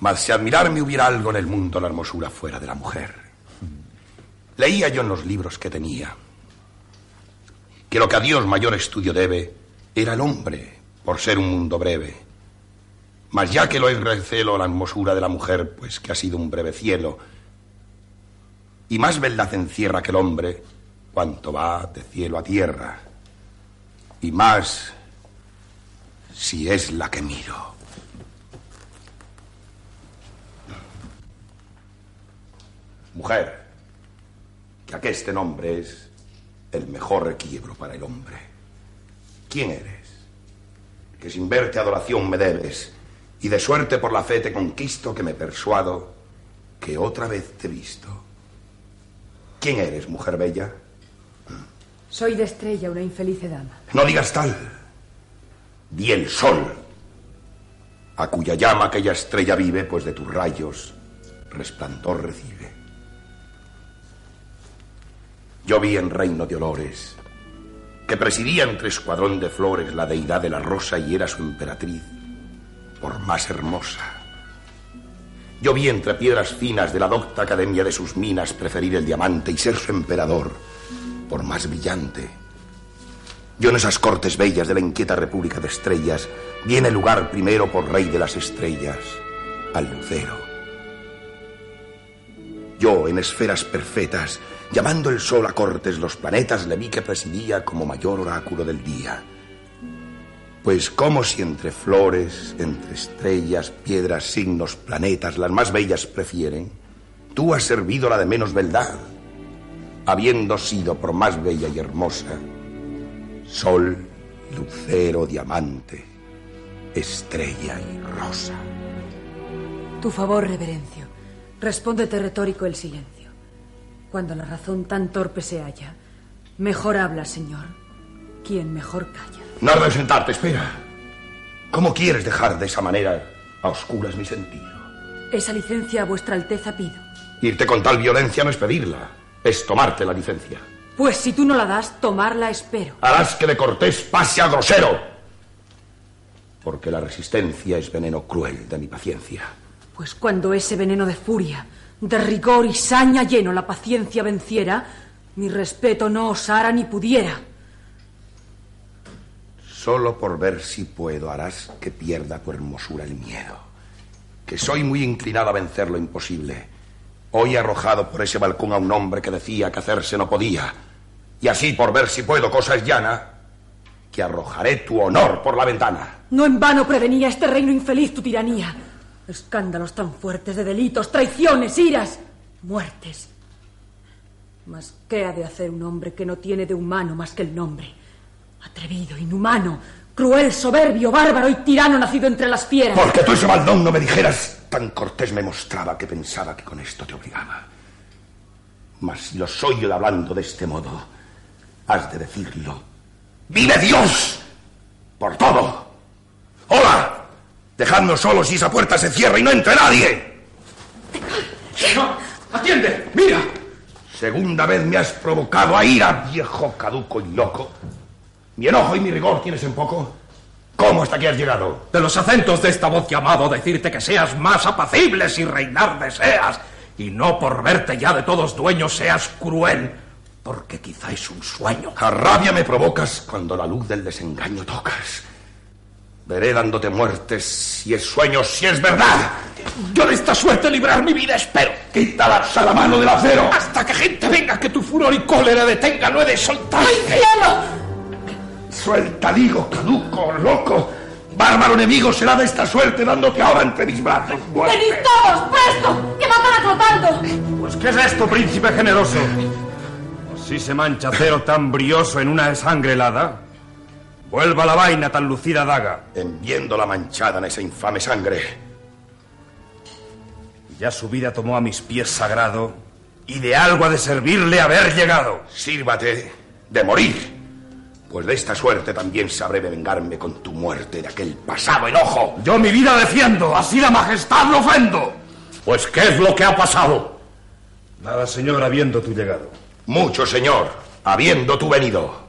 Mas si admirarme hubiera algo en el mundo, la hermosura fuera de la mujer. Leía yo en los libros que tenía que lo que a Dios mayor estudio debe era el hombre, por ser un mundo breve. Mas ya que lo es recelo la hermosura de la mujer, pues que ha sido un breve cielo, Y más verdad encierra que el hombre cuanto va de cielo a tierra. Y más si es la que miro. Mujer, que aqueste nombre es el mejor requiebro para el hombre. ¿Quién eres? Que sin verte adoración me debes, y de suerte por la fe te conquisto que me persuado que otra vez te he visto. ¿Quién eres, mujer bella? Soy de estrella, una infeliz dama. No digas tal. Di el sol, a cuya llama aquella estrella vive, pues de tus rayos resplandor recibe. Yo vi en reino de olores que presidía entre escuadrón de flores la deidad de la rosa y era su emperatriz, por más hermosa. Yo vi entre piedras finas de la docta academia de sus minas preferir el diamante y ser su emperador, por más brillante. Yo en esas cortes bellas de la inquieta república de estrellas viene lugar primero por rey de las estrellas, al lucero. Yo en esferas perfectas, llamando el sol a cortes los planetas, le vi que presidía como mayor oráculo del día. Pues como si entre flores, entre estrellas, piedras, signos, planetas, las más bellas prefieren, tú has servido la de menos beldad, habiendo sido por más bella y hermosa, sol, lucero, diamante, estrella y rosa. Tu favor, reverencio. Respóndete retórico el silencio. Cuando la razón tan torpe se halla, mejor habla, señor. Quien mejor calla. No de sentarte, espera. ¿Cómo quieres dejar de esa manera a oscuras mi sentido? Esa licencia a vuestra alteza pido. Irte con tal violencia no es pedirla, es tomarte la licencia. Pues si tú no la das, tomarla espero. Harás que de cortés pase a grosero. Porque la resistencia es veneno cruel de mi paciencia. Pues cuando ese veneno de furia, de rigor y saña lleno la paciencia venciera, mi respeto no osara ni pudiera. Solo por ver si puedo harás que pierda tu hermosura el miedo. Que soy muy inclinado a vencer lo imposible. Hoy he arrojado por ese balcón a un hombre que decía que hacerse no podía. Y así por ver si puedo, cosa es llana, que arrojaré tu honor por la ventana. No en vano prevenía este reino infeliz tu tiranía. Escándalos tan fuertes de delitos, traiciones, iras, muertes. Mas, ¿qué ha de hacer un hombre que no tiene de humano más que el nombre? Atrevido, inhumano, cruel, soberbio, bárbaro y tirano nacido entre las fieras. Porque tú ese maldón no me dijeras, tan cortés me mostraba que pensaba que con esto te obligaba. Mas si lo soy yo hablando de este modo, has de decirlo. ¡Vive Dios! Por todo. ¡Hola! Dejadnos solos y esa puerta se cierra y no entre nadie. ¡No! ¡Atiende! ¡Mira! Segunda vez me has provocado a ira, viejo caduco y loco. Mi enojo y mi rigor tienes en poco. ¿Cómo hasta aquí has llegado? De los acentos de esta voz llamado decirte que seas más apacible si reinar deseas, y no por verte ya de todos dueños seas cruel, porque quizá es un sueño. A rabia me provocas cuando la luz del desengaño tocas. Veré dándote muertes si es sueño, si es verdad. Yo de esta suerte librar mi vida espero. Quítalas a la mano del acero. Hasta que gente venga que tu furor y cólera detenga, no he de soltar. ¡Ay, cielo! Suelta, digo, caduco, loco. Bárbaro enemigo será de esta suerte dándote ahora entre mis brazos. ¡Venid todos, presto! ¡Que matan a Clotaldo! Pues, ¿qué es esto, príncipe generoso? Si se mancha acero tan brioso en una sangre helada, vuelva la vaina tan lucida daga. En viéndola manchada en esa infame sangre. Ya su vida tomó a mis pies sagrado, y de algo ha de servirle haber llegado. Sírvate de morir. Pues de esta suerte también sabré vengarme con tu muerte de aquel pasado enojo. Yo mi vida defiendo, así la majestad lo ofendo. Pues, ¿qué es lo que ha pasado? Nada, señor, habiendo tu llegado. Mucho, señor, habiendo tú venido.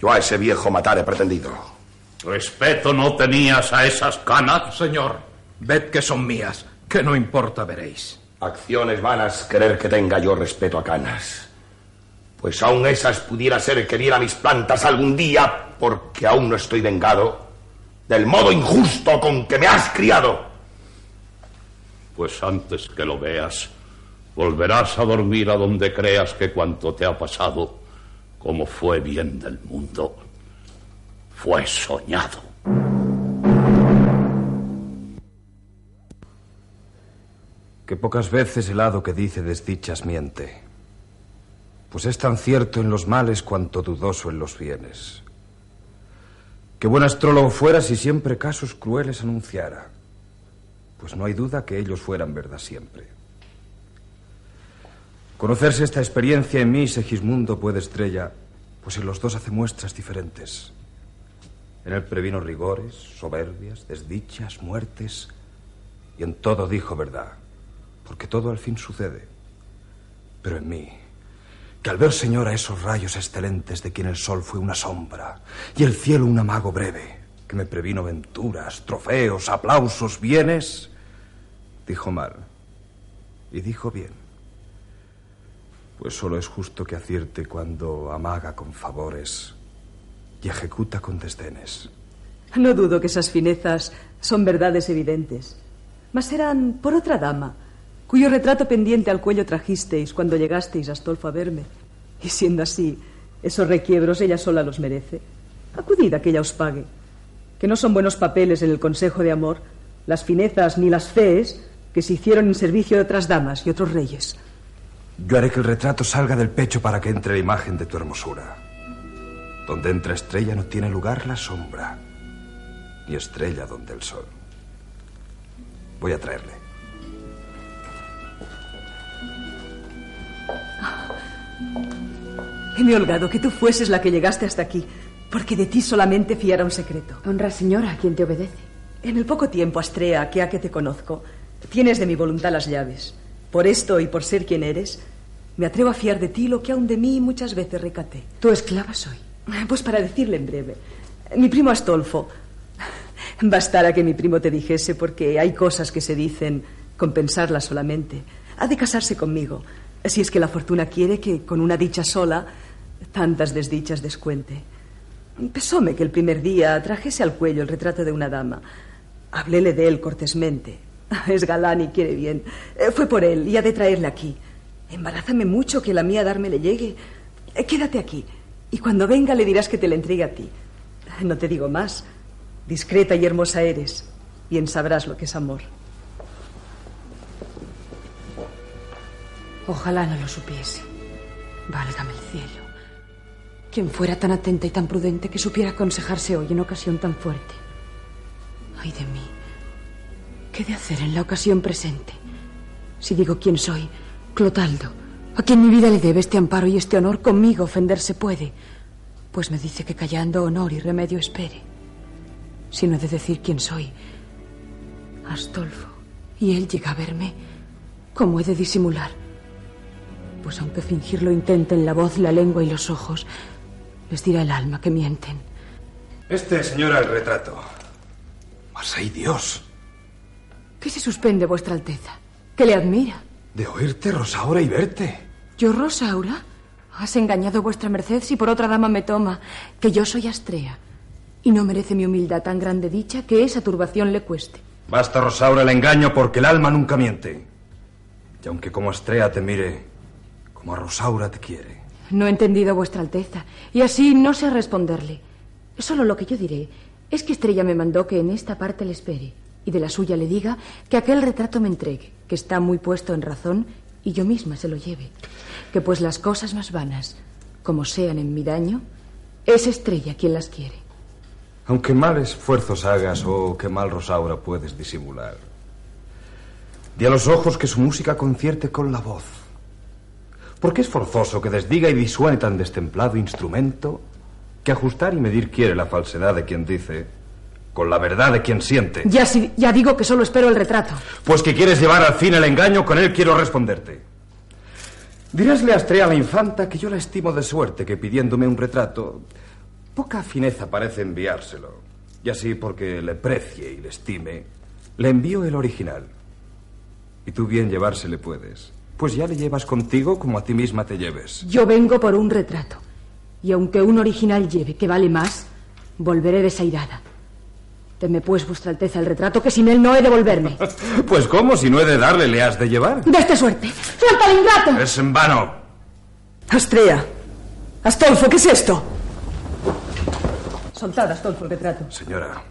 Yo a ese viejo matar he pretendido. ¿Respeto no tenías a esas canas? Señor, ved que son mías, que no importa, veréis. Acciones vanas querer que tenga yo respeto a canas. Pues aún esas pudiera ser que diera mis plantas algún día, porque aún no estoy vengado del modo injusto con que me has criado. Pues antes que lo veas, volverás a dormir a donde creas que cuanto te ha pasado, como fue bien del mundo, fue soñado. Que pocas veces el hado que dice desdichas miente, pues es tan cierto en los males cuanto dudoso en los bienes. Que buen astrólogo fuera si siempre casos crueles anunciara, pues no hay duda que ellos fueran verdad siempre. Conocerse esta experiencia en mí, Segismundo, puede estrella, pues en los dos hace muestras diferentes. En él previno rigores, soberbias, desdichas, muertes, y en todo dijo verdad porque todo al fin sucede. Pero en mí, que al ver, señora, esos rayos excelentes de quien el sol fue una sombra y el cielo un amago breve, que me previno venturas, trofeos, aplausos, bienes, dijo mal y dijo bien. Pues solo es justo que acierte cuando amaga con favores y ejecuta con desdenes. No dudo que esas finezas son verdades evidentes, mas eran por otra dama cuyo retrato pendiente al cuello trajisteis cuando llegasteis, Astolfo, a verme. Y siendo así, esos requiebros ella sola los merece. Acudid a que ella os pague. Que no son buenos papeles en el consejo de amor, las finezas ni las fees que se hicieron en servicio de otras damas y otros reyes. Yo haré que el retrato salga del pecho para que entre la imagen de tu hermosura. Donde entra estrella no tiene lugar la sombra, ni estrella donde el sol. Voy a traerle. Me he holgado que tú fueses la que llegaste hasta aquí, porque de ti solamente fiara un secreto. Honra, señora, a quien te obedece. En el poco tiempo, Astrea, que a que te conozco, tienes de mi voluntad las llaves. Por esto y por ser quien eres, me atrevo a fiar de ti lo que aún de mí muchas veces recaté. Tu esclava soy. Pues para decirle en breve, mi primo Astolfo. Bastara que mi primo te dijese, porque hay cosas que se dicen con pensarlas solamente. Ha de casarse conmigo, si es que la fortuna quiere que con una dicha sola tantas desdichas descuente. Pesóme que el primer día trajese al cuello el retrato de una dama. Habléle de él cortésmente. Es galán y quiere bien. Eh, fue por él y ha de traerle aquí. Embarázame mucho que la mía darme le llegue. Eh, quédate aquí. Y cuando venga le dirás que te la entregue a ti. No te digo más. Discreta y hermosa eres. Bien sabrás lo que es amor. Ojalá no lo supiese. Válgame el cielo. Quien fuera tan atenta y tan prudente que supiera aconsejarse hoy en ocasión tan fuerte. Ay de mí. ¿Qué de hacer en la ocasión presente? Si digo quién soy, Clotaldo, a quien mi vida le debe este amparo y este honor, conmigo ofenderse puede, pues me dice que callando honor y remedio espere. Si no he de decir quién soy, Astolfo, y él llega a verme, ¿cómo he de disimular? Pues aunque fingirlo intenten la voz, la lengua y los ojos, les dirá el alma que mienten. Este, señora, el retrato. Mas ay Dios. ¿Qué se suspende, vuestra Alteza? ¿Que le admira? De oírte, Rosaura, y verte. ¿Yo, Rosaura? Has engañado vuestra merced si por otra dama me toma, que yo soy Astrea. Y no merece mi humildad tan grande dicha que esa turbación le cueste. Basta, Rosaura, el engaño, porque el alma nunca miente. Y aunque como Astrea te mire, como Rosaura te quiere. No he entendido vuestra Alteza, y así no sé responderle. Solo lo que yo diré es que Estrella me mandó que en esta parte le espere, y de la suya le diga que aquel retrato me entregue, que está muy puesto en razón, y yo misma se lo lleve. Que pues las cosas más vanas, como sean en mi daño, es Estrella quien las quiere. Aunque mal esfuerzos hagas o que mal Rosaura puedes disimular. Di a los ojos que su música concierte con la voz porque es forzoso que desdiga y disuane tan destemplado instrumento que ajustar y medir quiere la falsedad de quien dice con la verdad de quien siente. Ya, sí, ya digo que solo espero el retrato. Pues que quieres llevar al fin el engaño, con él quiero responderte. Dirásle a Astrea la infanta que yo la estimo de suerte que pidiéndome un retrato, poca fineza parece enviárselo. Y así, porque le precie y le estime, le envío el original. Y tú bien llevársele puedes. Pues ya le llevas contigo como a ti misma te lleves. Yo vengo por un retrato. Y aunque un original lleve que vale más, volveré desairada. Deme pues, vuestra alteza, el retrato, que sin él no he de volverme. Pues cómo, si no he de darle, le has de llevar. De esta suerte. ¡Suelta al ingrato! Es en vano. Astrea. Astolfo, ¿qué es esto? Soltad, Astolfo, el retrato. Señora,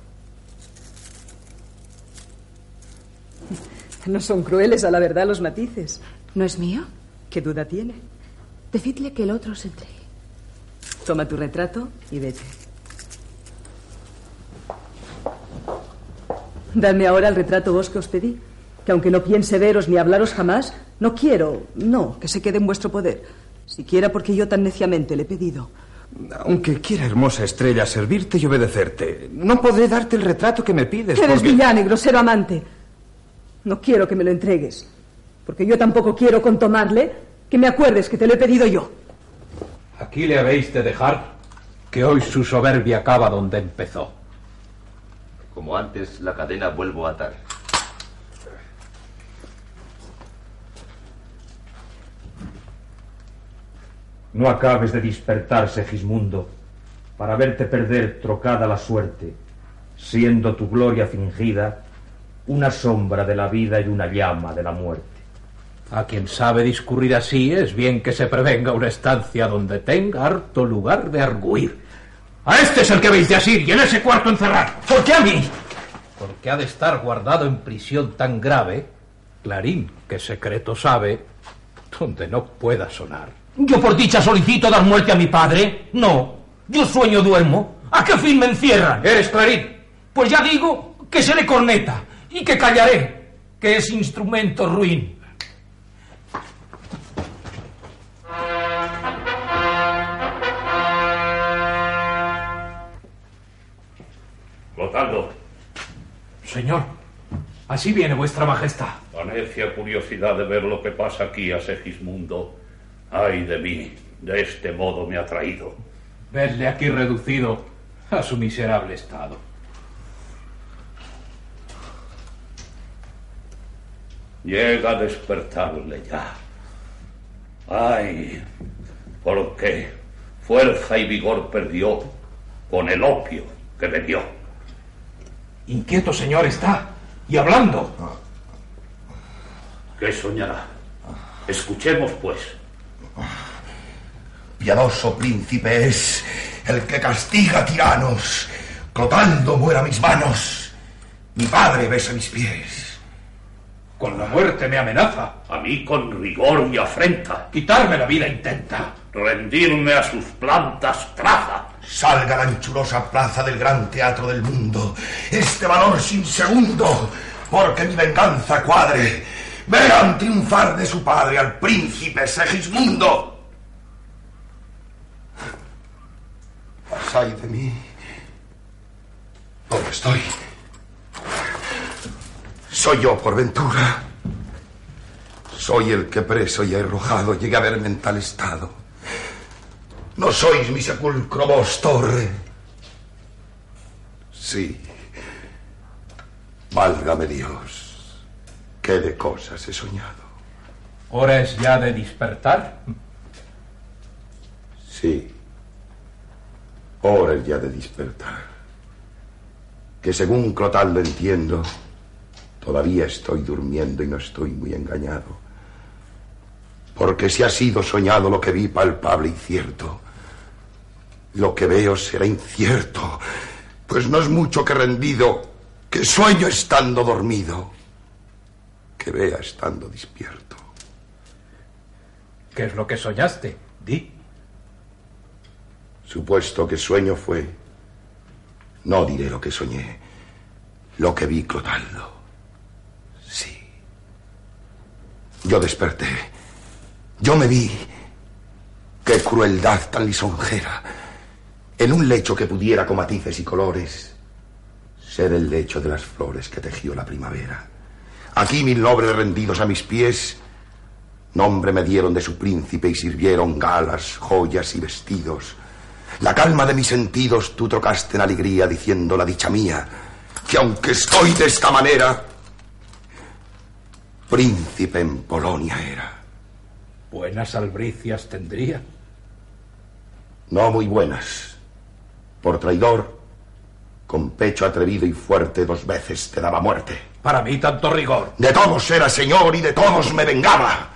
No son crueles a la verdad los matices. ¿No es mío? ¿Qué duda tiene? Decidle que el otro se entregue. Toma tu retrato y vete. Dadme ahora el retrato vos que os pedí. Que aunque no piense veros ni hablaros jamás, no quiero, no, que se quede en vuestro poder. Siquiera porque yo tan neciamente le he pedido. aunque quiera hermosa estrella servirte y obedecerte, no podré darte el retrato que me pides. Eres porque- villano y grosero amante. No quiero que me lo entregues. Porque yo tampoco quiero con tomarle que me acuerdes que te lo he pedido yo. Aquí le habéis de dejar que hoy su soberbia acaba donde empezó. Como antes, la cadena vuelvo a atar. No acabes de despertar, Segismundo, para verte perder trocada la suerte, siendo tu gloria fingida una sombra de la vida y una llama de la muerte. A quien sabe discurrir así es bien que se prevenga una estancia donde tenga harto lugar de arguir. A este es el que veis de asir y en ese cuarto encerrar. ¿Por qué a mí? Porque ha de estar guardado en prisión tan grave, Clarín, que secreto sabe, donde no pueda sonar. ¿Yo por dicha solicito dar muerte a mi padre? No. Yo sueño duermo. ¿A qué fin me encierran? ¿Eres Clarín? Pues ya digo que seré corneta y que callaré, que es instrumento ruin. Señor, así viene vuestra majestad. la necia curiosidad de ver lo que pasa aquí a Segismundo, ay de mí, de este modo me ha traído. Verle aquí reducido a su miserable estado. Llega a despertarle ya. Ay, porque fuerza y vigor perdió con el opio que bebió. Inquieto, señor, está. Y hablando. ¿Qué soñará? Escuchemos, pues. Piadoso príncipe es el que castiga tiranos. Clotaldo muera mis manos. Mi padre besa mis pies. Con la muerte me amenaza. A mí con rigor y afrenta. Quitarme la vida intenta. Rendirme a sus plantas traza. Salga la anchurosa plaza del gran teatro del mundo. Este valor sin segundo, porque mi venganza cuadre. Vean triunfar de su padre al príncipe Segismundo. Pasai de mí. ¿Dónde estoy? Soy yo, por ventura. Soy el que preso y arrojado llegué a verme en tal estado. No sois mi sepulcro vos, torre. Sí. Válgame Dios. Qué de cosas he soñado. Hora es ya de despertar. Sí. Hora es ya de despertar. Que según Clotaldo entiendo, todavía estoy durmiendo y no estoy muy engañado. Porque si ha sido soñado lo que vi palpable y cierto, lo que veo será incierto, pues no es mucho que rendido, que sueño estando dormido, que vea estando despierto. ¿Qué es lo que soñaste? Di. Supuesto que sueño fue, no diré lo que soñé, lo que vi Clotaldo. Sí. Yo desperté. Yo me vi. Qué crueldad tan lisonjera. En un lecho que pudiera con matices y colores ser el lecho de las flores que tejió la primavera. Aquí mil nobles rendidos a mis pies nombre me dieron de su príncipe y sirvieron galas, joyas y vestidos. La calma de mis sentidos tú trocaste en alegría diciendo la dicha mía, que aunque estoy de esta manera, príncipe en Polonia era. Buenas albricias tendría. No muy buenas. Por traidor, Con pecho atrevido y fuerte dos veces te daba muerte. Para mí tanto rigor. De todos era señor y de todos me vengaba.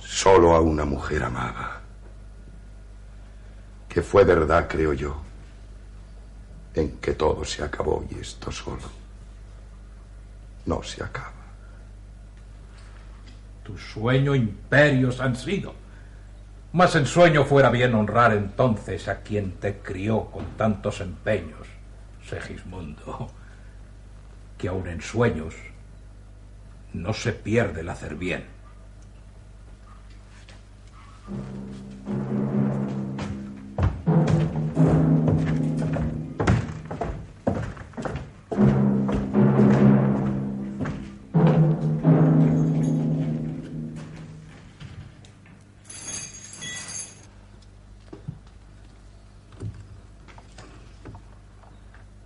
Solo a una mujer amaba. Que fue verdad, creo yo, en que todo se acabó y esto solo no se acaba. Tu sueño imperios han sido. Mas en sueño fuera bien honrar entonces a quien te crió con tantos empeños, Segismundo, que aun en sueños no se pierde el hacer bien.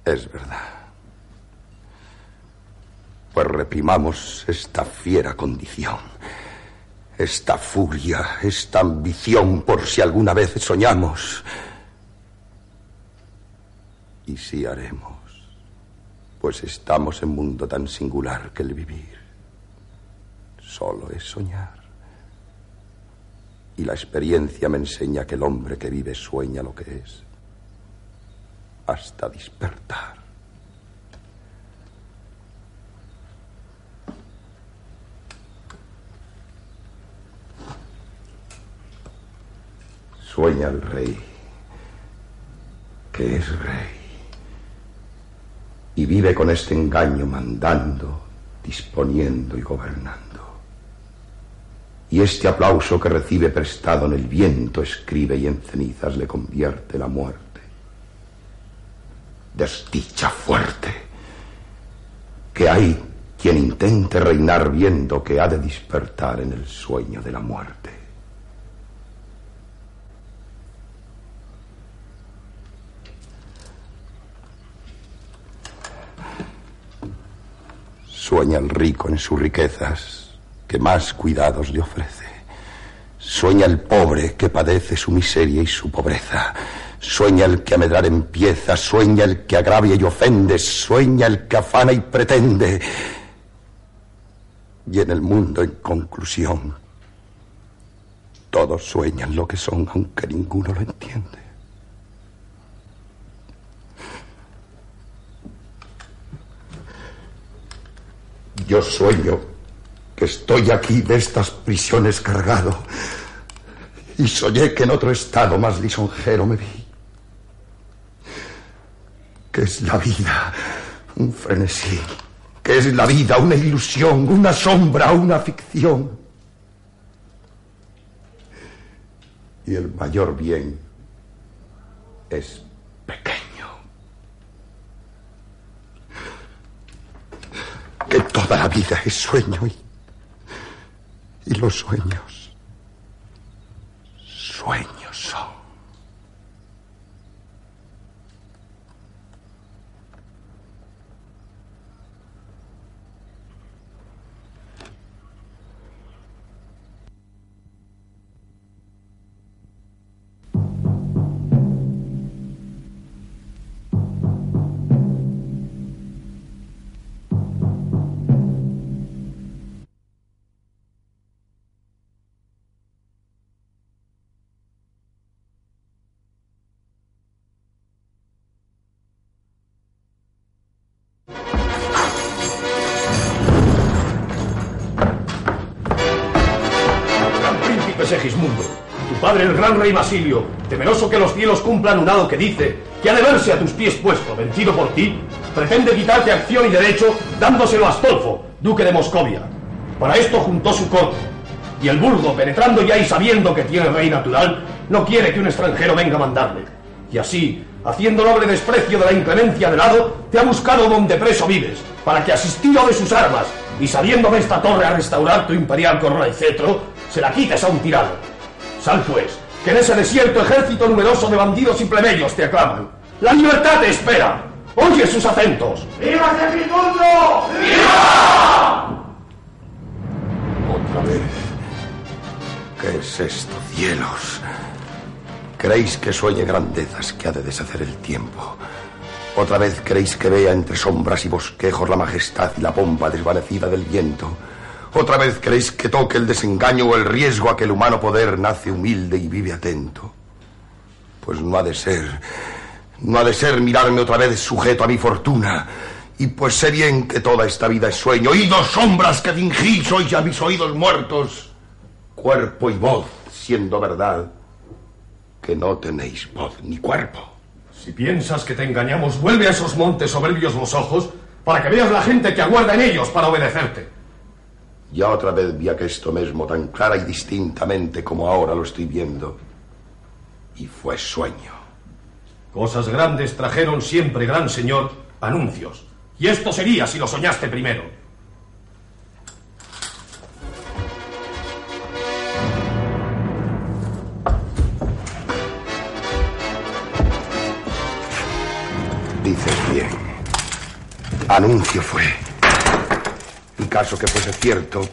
Es verdad. Pues reprimamos esta fiera condición, esta furia, esta ambición por si alguna vez soñamos. Y sí haremos, pues estamos en mundo tan singular que el vivir solo es soñar. Y la experiencia me enseña que el hombre que vive sueña lo que es hasta despertar. Sueña el rey, que es rey, y vive con este engaño mandando, disponiendo y gobernando. Y este aplauso que recibe prestado en el viento escribe y en cenizas le convierte la muerte desdicha fuerte, que hay quien intente reinar viendo que ha de despertar en el sueño de la muerte. Sueña el rico en sus riquezas, que más cuidados le ofrece. Sueña el pobre que padece su miseria y su pobreza Sueña el que a medrar empieza, sueña el que agravia y ofende, sueña el que afana y pretende. Y en el mundo, en conclusión, todos sueñan lo que son, aunque ninguno lo entiende. Yo sueño que estoy aquí de estas prisiones cargado y soñé que en otro estado más lisonjero me vi que es la vida? Un frenesí. ¿Qué es la vida? Una ilusión, una sombra, una ficción. Y el mayor bien es pequeño. Que toda la vida es sueño y, y los sueños, sueños son. Gran rey Basilio, temeroso que los cielos cumplan un hado que dice que ha de verse a tus pies puesto, vencido por ti, pretende quitarte acción y derecho dándoselo a Astolfo, duque de Moscovia. Para esto juntó su corte, y el burgo, penetrando ya y sabiendo que tiene rey natural, no quiere que un extranjero venga a mandarle. Y así, haciendo noble desprecio de la inclemencia del hado, te ha buscado donde preso vives, para que asistido de sus armas, y saliendo de esta torre a restaurar tu imperial corona y cetro, se la quites a un tirano. Sal pues, que en ese desierto ejército numeroso de bandidos y plebeyos te aclaman. La libertad te espera. Oye sus acentos. ¡Viva Segismundo! ¡Viva! Otra vez. ¿Qué es esto, cielos? Creéis que sueñe grandezas que ha de deshacer el tiempo. Otra vez queréis que vea entre sombras y bosquejos la majestad y la pompa desvanecida del viento. Otra vez queréis que toque el desengaño o el riesgo a que el humano poder nace humilde y vive atento. Pues no ha de ser, no ha de ser mirarme otra vez sujeto a mi fortuna. Y pues sé bien que toda esta vida es sueño. Oídos sombras que fingís hoy a mis oídos muertos. Cuerpo y voz siendo verdad que no tenéis voz ni cuerpo. Si piensas que te engañamos, vuelve a esos montes soberbios los ojos para que veas la gente que aguarda en ellos para obedecerte. Ya otra vez vi esto mismo tan clara y distintamente como ahora lo estoy viendo. Y fue sueño. Cosas grandes trajeron siempre, gran señor, anuncios. Y esto sería si lo soñaste primero. Dices bien. Anuncio fue. Caso que fuese cierto,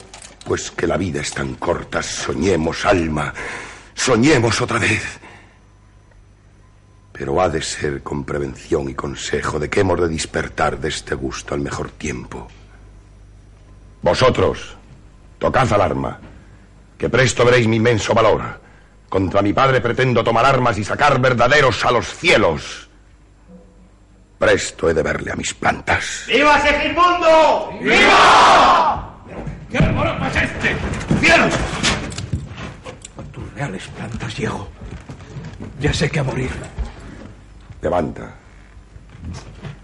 pues que la vida es tan corta, soñemos, alma, soñemos otra vez. Pero ha de ser con prevención y consejo de que hemos de despertar de este gusto al mejor tiempo. Vosotros, tocad alarma, que presto veréis mi inmenso valor. Contra mi padre pretendo tomar armas y sacar verdaderos a los cielos. Presto he de verle a mis plantas. ¡Viva Segismundo! ¡Viva! ¿Qué alboroto es este? ¡Cielos! A tus reales plantas llego. Ya sé que a morir. Levanta.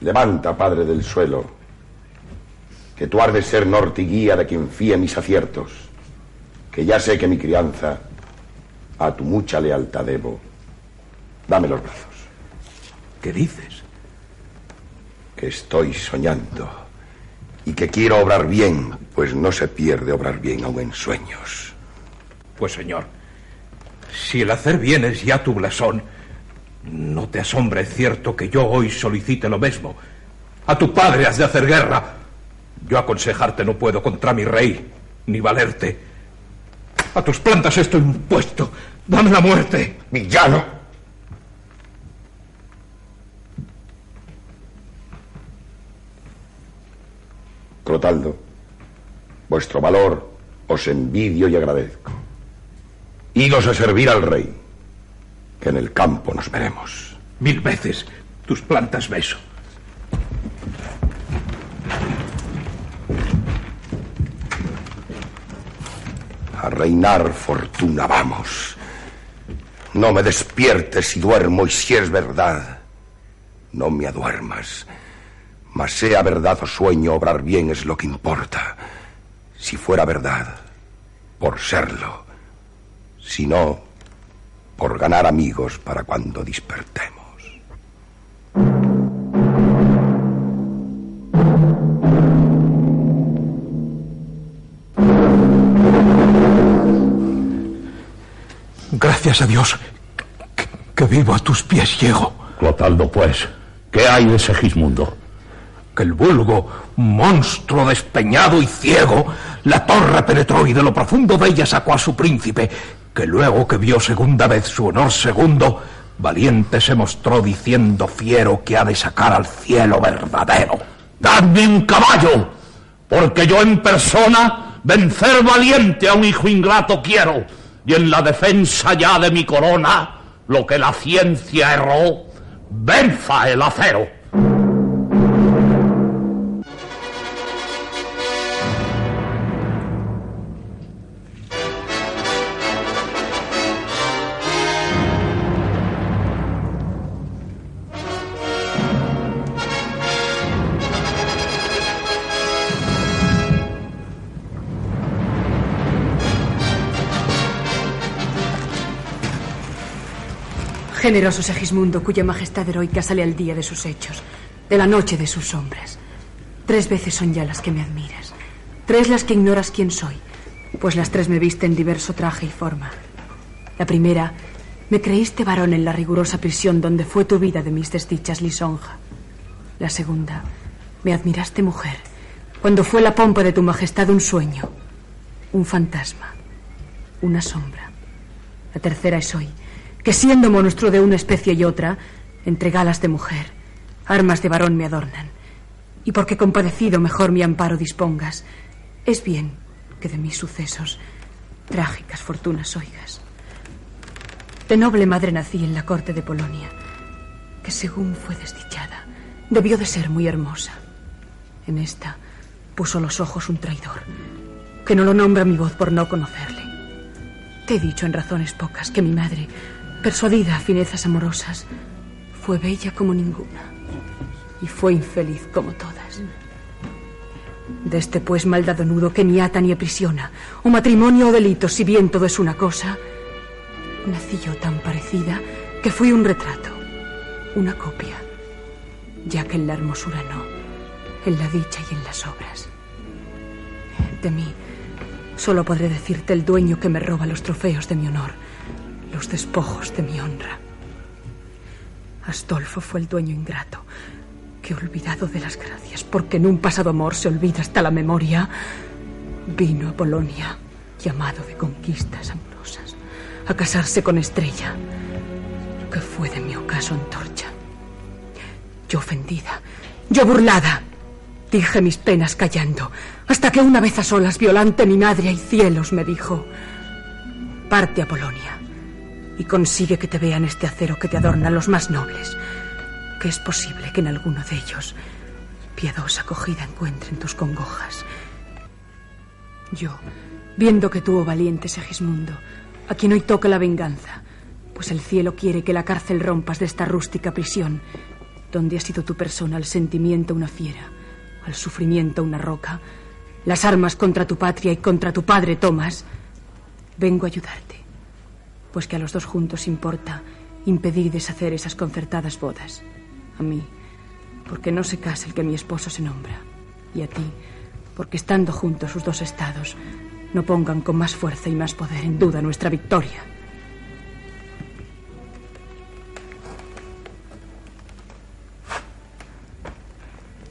Levanta, padre del suelo. Que tú has de ser norte y guía de quien fíe mis aciertos. Que ya sé que mi crianza a tu mucha lealtad debo. Dame los brazos. ¿Qué dices? Que estoy soñando y que quiero obrar bien, pues no se pierde obrar bien aun en sueños. Pues señor, si el hacer bien es ya tu blasón, no te asombre cierto que yo hoy solicite lo mismo. A tu padre has de hacer guerra. Yo aconsejarte no puedo contra mi rey, ni valerte. A tus plantas estoy impuesto. Dame la muerte. Villano. Clotaldo, vuestro valor os envidio y agradezco. Idos a servir al rey, que en el campo nos veremos. Mil veces tus plantas beso. A reinar fortuna vamos. No me despiertes si duermo y si es verdad, no me aduermas. Mas sea verdad o sueño, obrar bien es lo que importa. Si fuera verdad, por serlo. Si no, por ganar amigos para cuando despertemos. Gracias a Dios que, que vivo a tus pies llego. Clotaldo, pues, ¿qué hay de Segismundo? Que el vulgo, monstruo despeñado y ciego, la torre penetró y de lo profundo de ella sacó a su príncipe, que luego que vio segunda vez su honor segundo, valiente se mostró diciendo fiero que ha de sacar al cielo verdadero. ¡Dadme un caballo! Porque yo en persona vencer valiente a un hijo ingrato quiero, y en la defensa ya de mi corona, lo que la ciencia erró, venza el acero. Generoso Segismundo, cuya majestad heroica sale al día de sus hechos, de la noche de sus sombras. Tres veces son ya las que me admiras, tres las que ignoras quién soy, pues las tres me viste en diverso traje y forma. La primera, me creíste varón en la rigurosa prisión donde fue tu vida de mis desdichas lisonja. La segunda, me admiraste mujer, cuando fue la pompa de tu majestad un sueño, un fantasma, una sombra. La tercera es hoy, que siendo monstruo de una especie y otra, entre galas de mujer, armas de varón me adornan, y porque compadecido mejor mi amparo dispongas, es bien que de mis sucesos trágicas fortunas oigas. De noble madre nací en la corte de Polonia, que según fue desdichada, debió de ser muy hermosa. En esta puso los ojos un traidor, que no lo nombra mi voz por no conocerle. Te he dicho en razones pocas que mi madre, persuadida a finezas amorosas, fue bella como ninguna y fue infeliz como todas. De este pues maldado nudo que ni ata ni aprisiona, o matrimonio o delito, si bien todo es una cosa, nací yo tan parecida que fui un retrato, una copia, ya que en la hermosura no, en la dicha y en las obras. De mí solo podré decirte el dueño que me roba los trofeos de mi honor, los despojos de mi honra. Astolfo fue el dueño ingrato, que olvidado de las gracias, porque en un pasado amor se olvida hasta la memoria, vino a Polonia, llamado de conquistas amorosas, a casarse con Estrella, que fue de mi ocaso antorcha. Yo ofendida, yo burlada, dije mis penas callando, hasta que una vez a solas, violante mi madre y cielos, me dijo, parte a Polonia y consigue que te vean este acero que te adornan los más nobles, que es posible que en alguno de ellos piadosa acogida encuentren tus congojas. Yo, viendo que tuvo valiente Segismundo, a quien hoy toca la venganza, pues el cielo quiere que la cárcel rompas de esta rústica prisión, donde ha sido tu persona al sentimiento una fiera, al sufrimiento una roca, las armas contra tu patria y contra tu padre tomas, vengo a ayudarte pues que a los dos juntos importa impedir y deshacer esas concertadas bodas. A mí, porque no se casa el que mi esposo se nombra, y a ti, porque estando juntos sus dos estados, no pongan con más fuerza y más poder en duda nuestra victoria.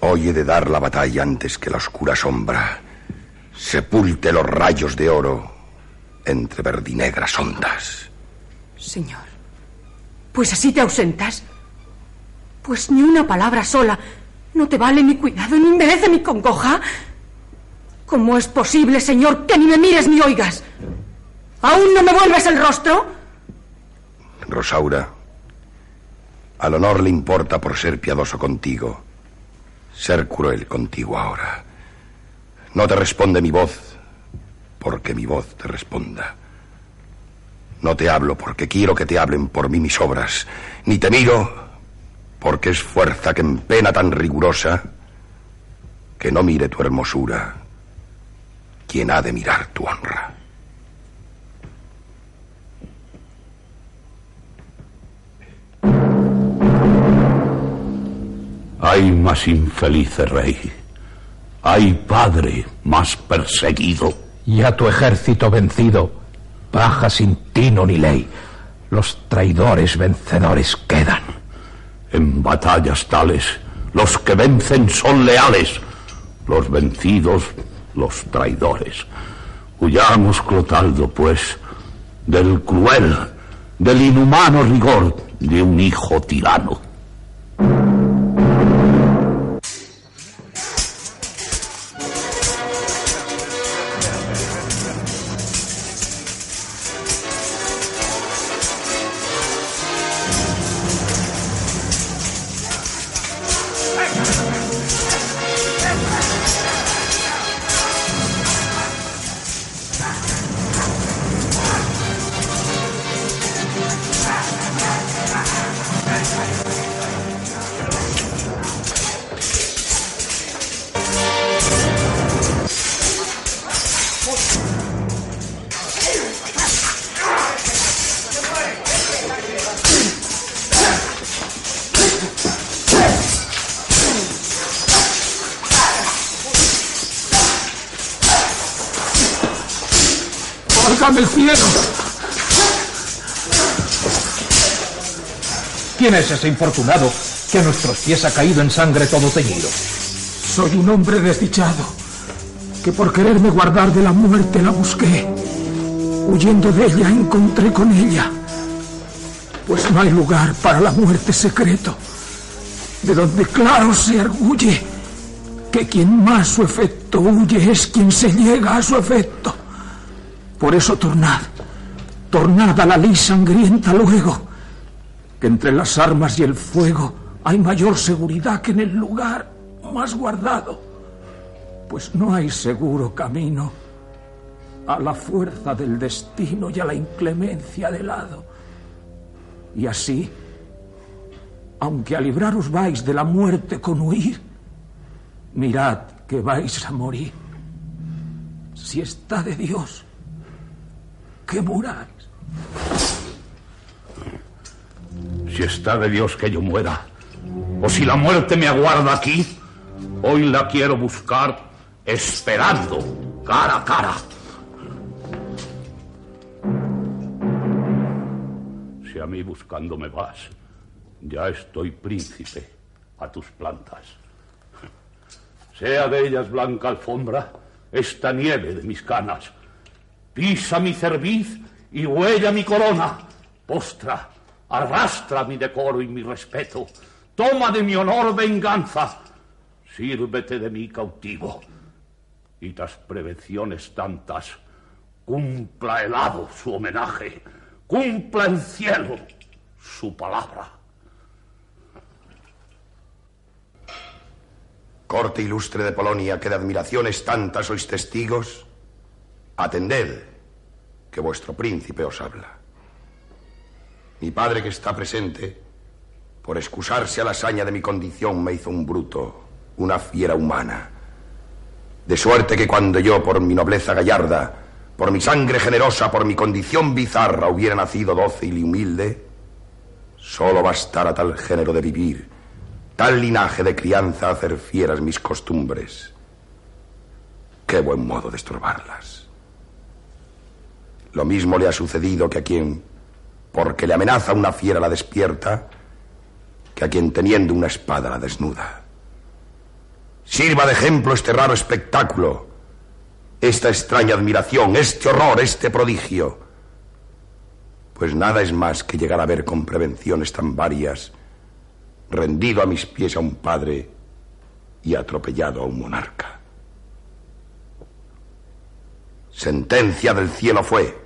Hoy he de dar la batalla antes que la oscura sombra sepulte los rayos de oro entre verdinegras ondas. Señor, pues así te ausentas. Pues ni una palabra sola no te vale mi cuidado ni merece mi congoja. ¿Cómo es posible, señor, que ni me mires ni oigas? ¿Aún no me vuelves el rostro? Rosaura, al honor le importa por ser piadoso contigo, ser cruel contigo ahora. No te responde mi voz, porque mi voz te responda. No te hablo porque quiero que te hablen por mí mis obras, ni te miro porque es fuerza que en pena tan rigurosa que no mire tu hermosura quien ha de mirar tu honra. Hay más infeliz rey, hay padre más perseguido. Y a tu ejército vencido baja sin tino ni ley. Los traidores vencedores quedan. En batallas tales, los que vencen son leales, los vencidos, los traidores. Huyamos, Clotaldo, pues, del cruel, del inhumano rigor de un hijo tirano. ¿Quién es ese infortunado que a nuestros pies ha caído en sangre todo teñido? Soy un hombre desdichado, que por quererme guardar de la muerte la busqué. Huyendo de ella encontré con ella. Pues no hay lugar para la muerte secreto, de donde claro se arguye que quien más su efecto huye es quien se llega a su efecto. Por eso tornad, tornad a la ley sangrienta luego, que entre las armas y el fuego hay mayor seguridad que en el lugar más guardado, pues no hay seguro camino a la fuerza del destino y a la inclemencia del hado. Y así, aunque a libraros vais de la muerte con huir, mirad que vais a morir. Si está de Dios, que muráis. Si está de Dios que yo muera, o si la muerte me aguarda aquí, hoy la quiero buscar esperando, cara a cara. Si a mí buscándome vas, ya estoy príncipe a tus plantas. Sea de ellas blanca alfombra esta nieve de mis canas. Pisa mi cerviz y huella mi corona. Postra, arrastra mi decoro y mi respeto. Toma de mi honor venganza. Sírvete de mi cautivo. Y tras prevenciones tantas, cumpla el hado su homenaje. Cumpla el cielo su palabra. Corte ilustre de Polonia, que de admiraciones tantas sois testigos, atended, que vuestro príncipe os habla. Mi padre que está presente, por excusarse a la hazaña de mi condición, me hizo un bruto, una fiera humana. De suerte que cuando yo, por mi nobleza gallarda, por mi sangre generosa, por mi condición bizarra, hubiera nacido dócil y humilde, solo bastara tal género de vivir tal linaje de crianza hacer fieras mis costumbres. Qué buen modo de estorbarlas. Lo mismo le ha sucedido que a quien, porque le amenaza una fiera, la despierta, que a quien teniendo una espada la desnuda. Sirva de ejemplo este raro espectáculo, esta extraña admiración, este horror, este prodigio. Pues nada es más que llegar a ver con prevenciones tan varias rendido a mis pies a un padre y atropellado a un monarca. Sentencia del cielo fue.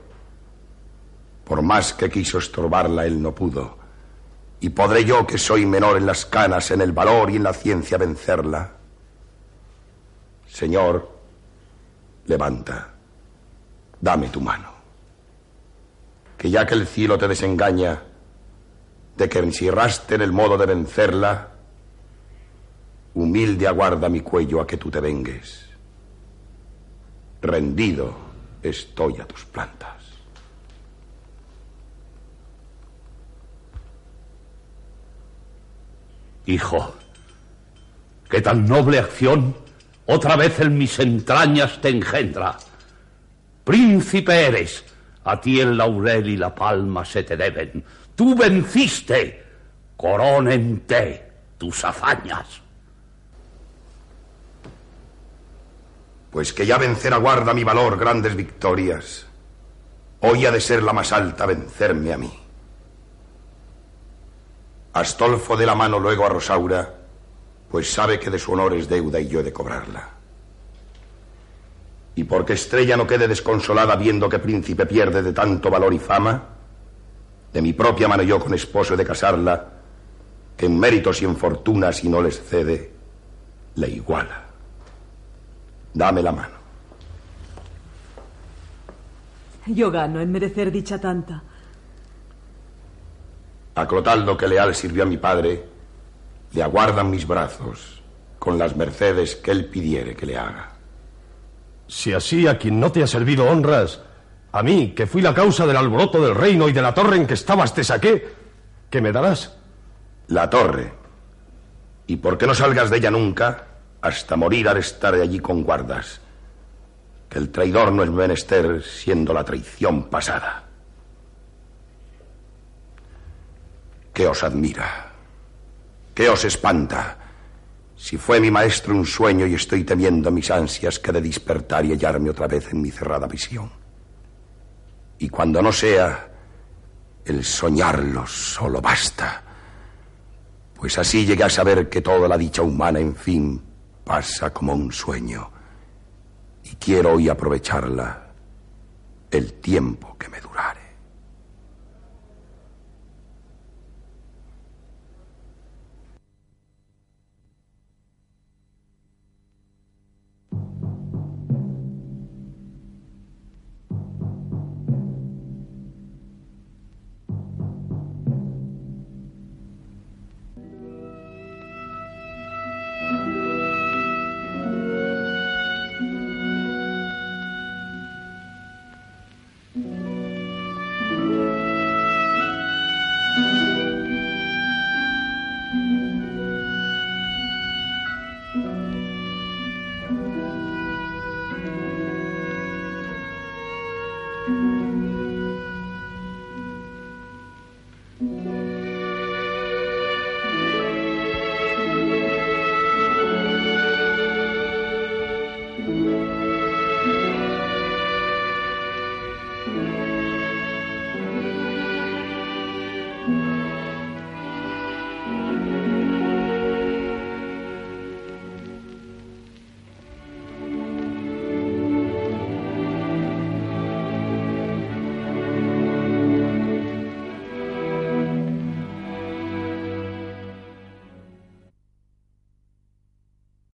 Por más que quiso estorbarla, él no pudo. Y podré yo, que soy menor en las canas, en el valor y en la ciencia, vencerla. Señor, levanta, dame tu mano. Que ya que el cielo te desengaña, de que encierraste en el modo de vencerla, humilde aguarda mi cuello a que tú te vengues. Rendido estoy a tus plantas. Hijo, que tan noble acción otra vez en mis entrañas te engendra. Príncipe eres, a ti el laurel y la palma se te deben Tú venciste. Coronente tus hazañas. Pues que ya vencer aguarda mi valor grandes victorias. Hoy ha de ser la más alta vencerme a mí. Astolfo de la mano luego a Rosaura, pues sabe que de su honor es deuda y yo he de cobrarla. Y porque Estrella no quede desconsolada viendo que príncipe pierde de tanto valor y fama, de mi propia mano yo con esposo he de casarla, que en méritos y en fortuna, si no les cede, le iguala. Dame la mano. Yo gano en merecer dicha tanta. A Clotaldo, que leal sirvió a mi padre, le aguardan mis brazos con las mercedes que él pidiere que le haga. Si así a quien no te ha servido honras, a mí, que fui la causa del alboroto del reino y de la torre en que estabas, te saqué. ¿Qué me darás? La torre. Y por qué no salgas de ella nunca, hasta morir al estar allí con guardas. Que el traidor no es menester, siendo la traición pasada. ¿Qué os admira? ¿Qué os espanta? Si fue mi maestro un sueño y estoy temiendo mis ansias que de despertar y hallarme otra vez en mi cerrada visión. Y cuando no sea, El soñarlo solo basta. Pues así llegué a saber que toda la dicha humana, en fin, pasa como un sueño. Y quiero hoy aprovecharla el tiempo que me durare.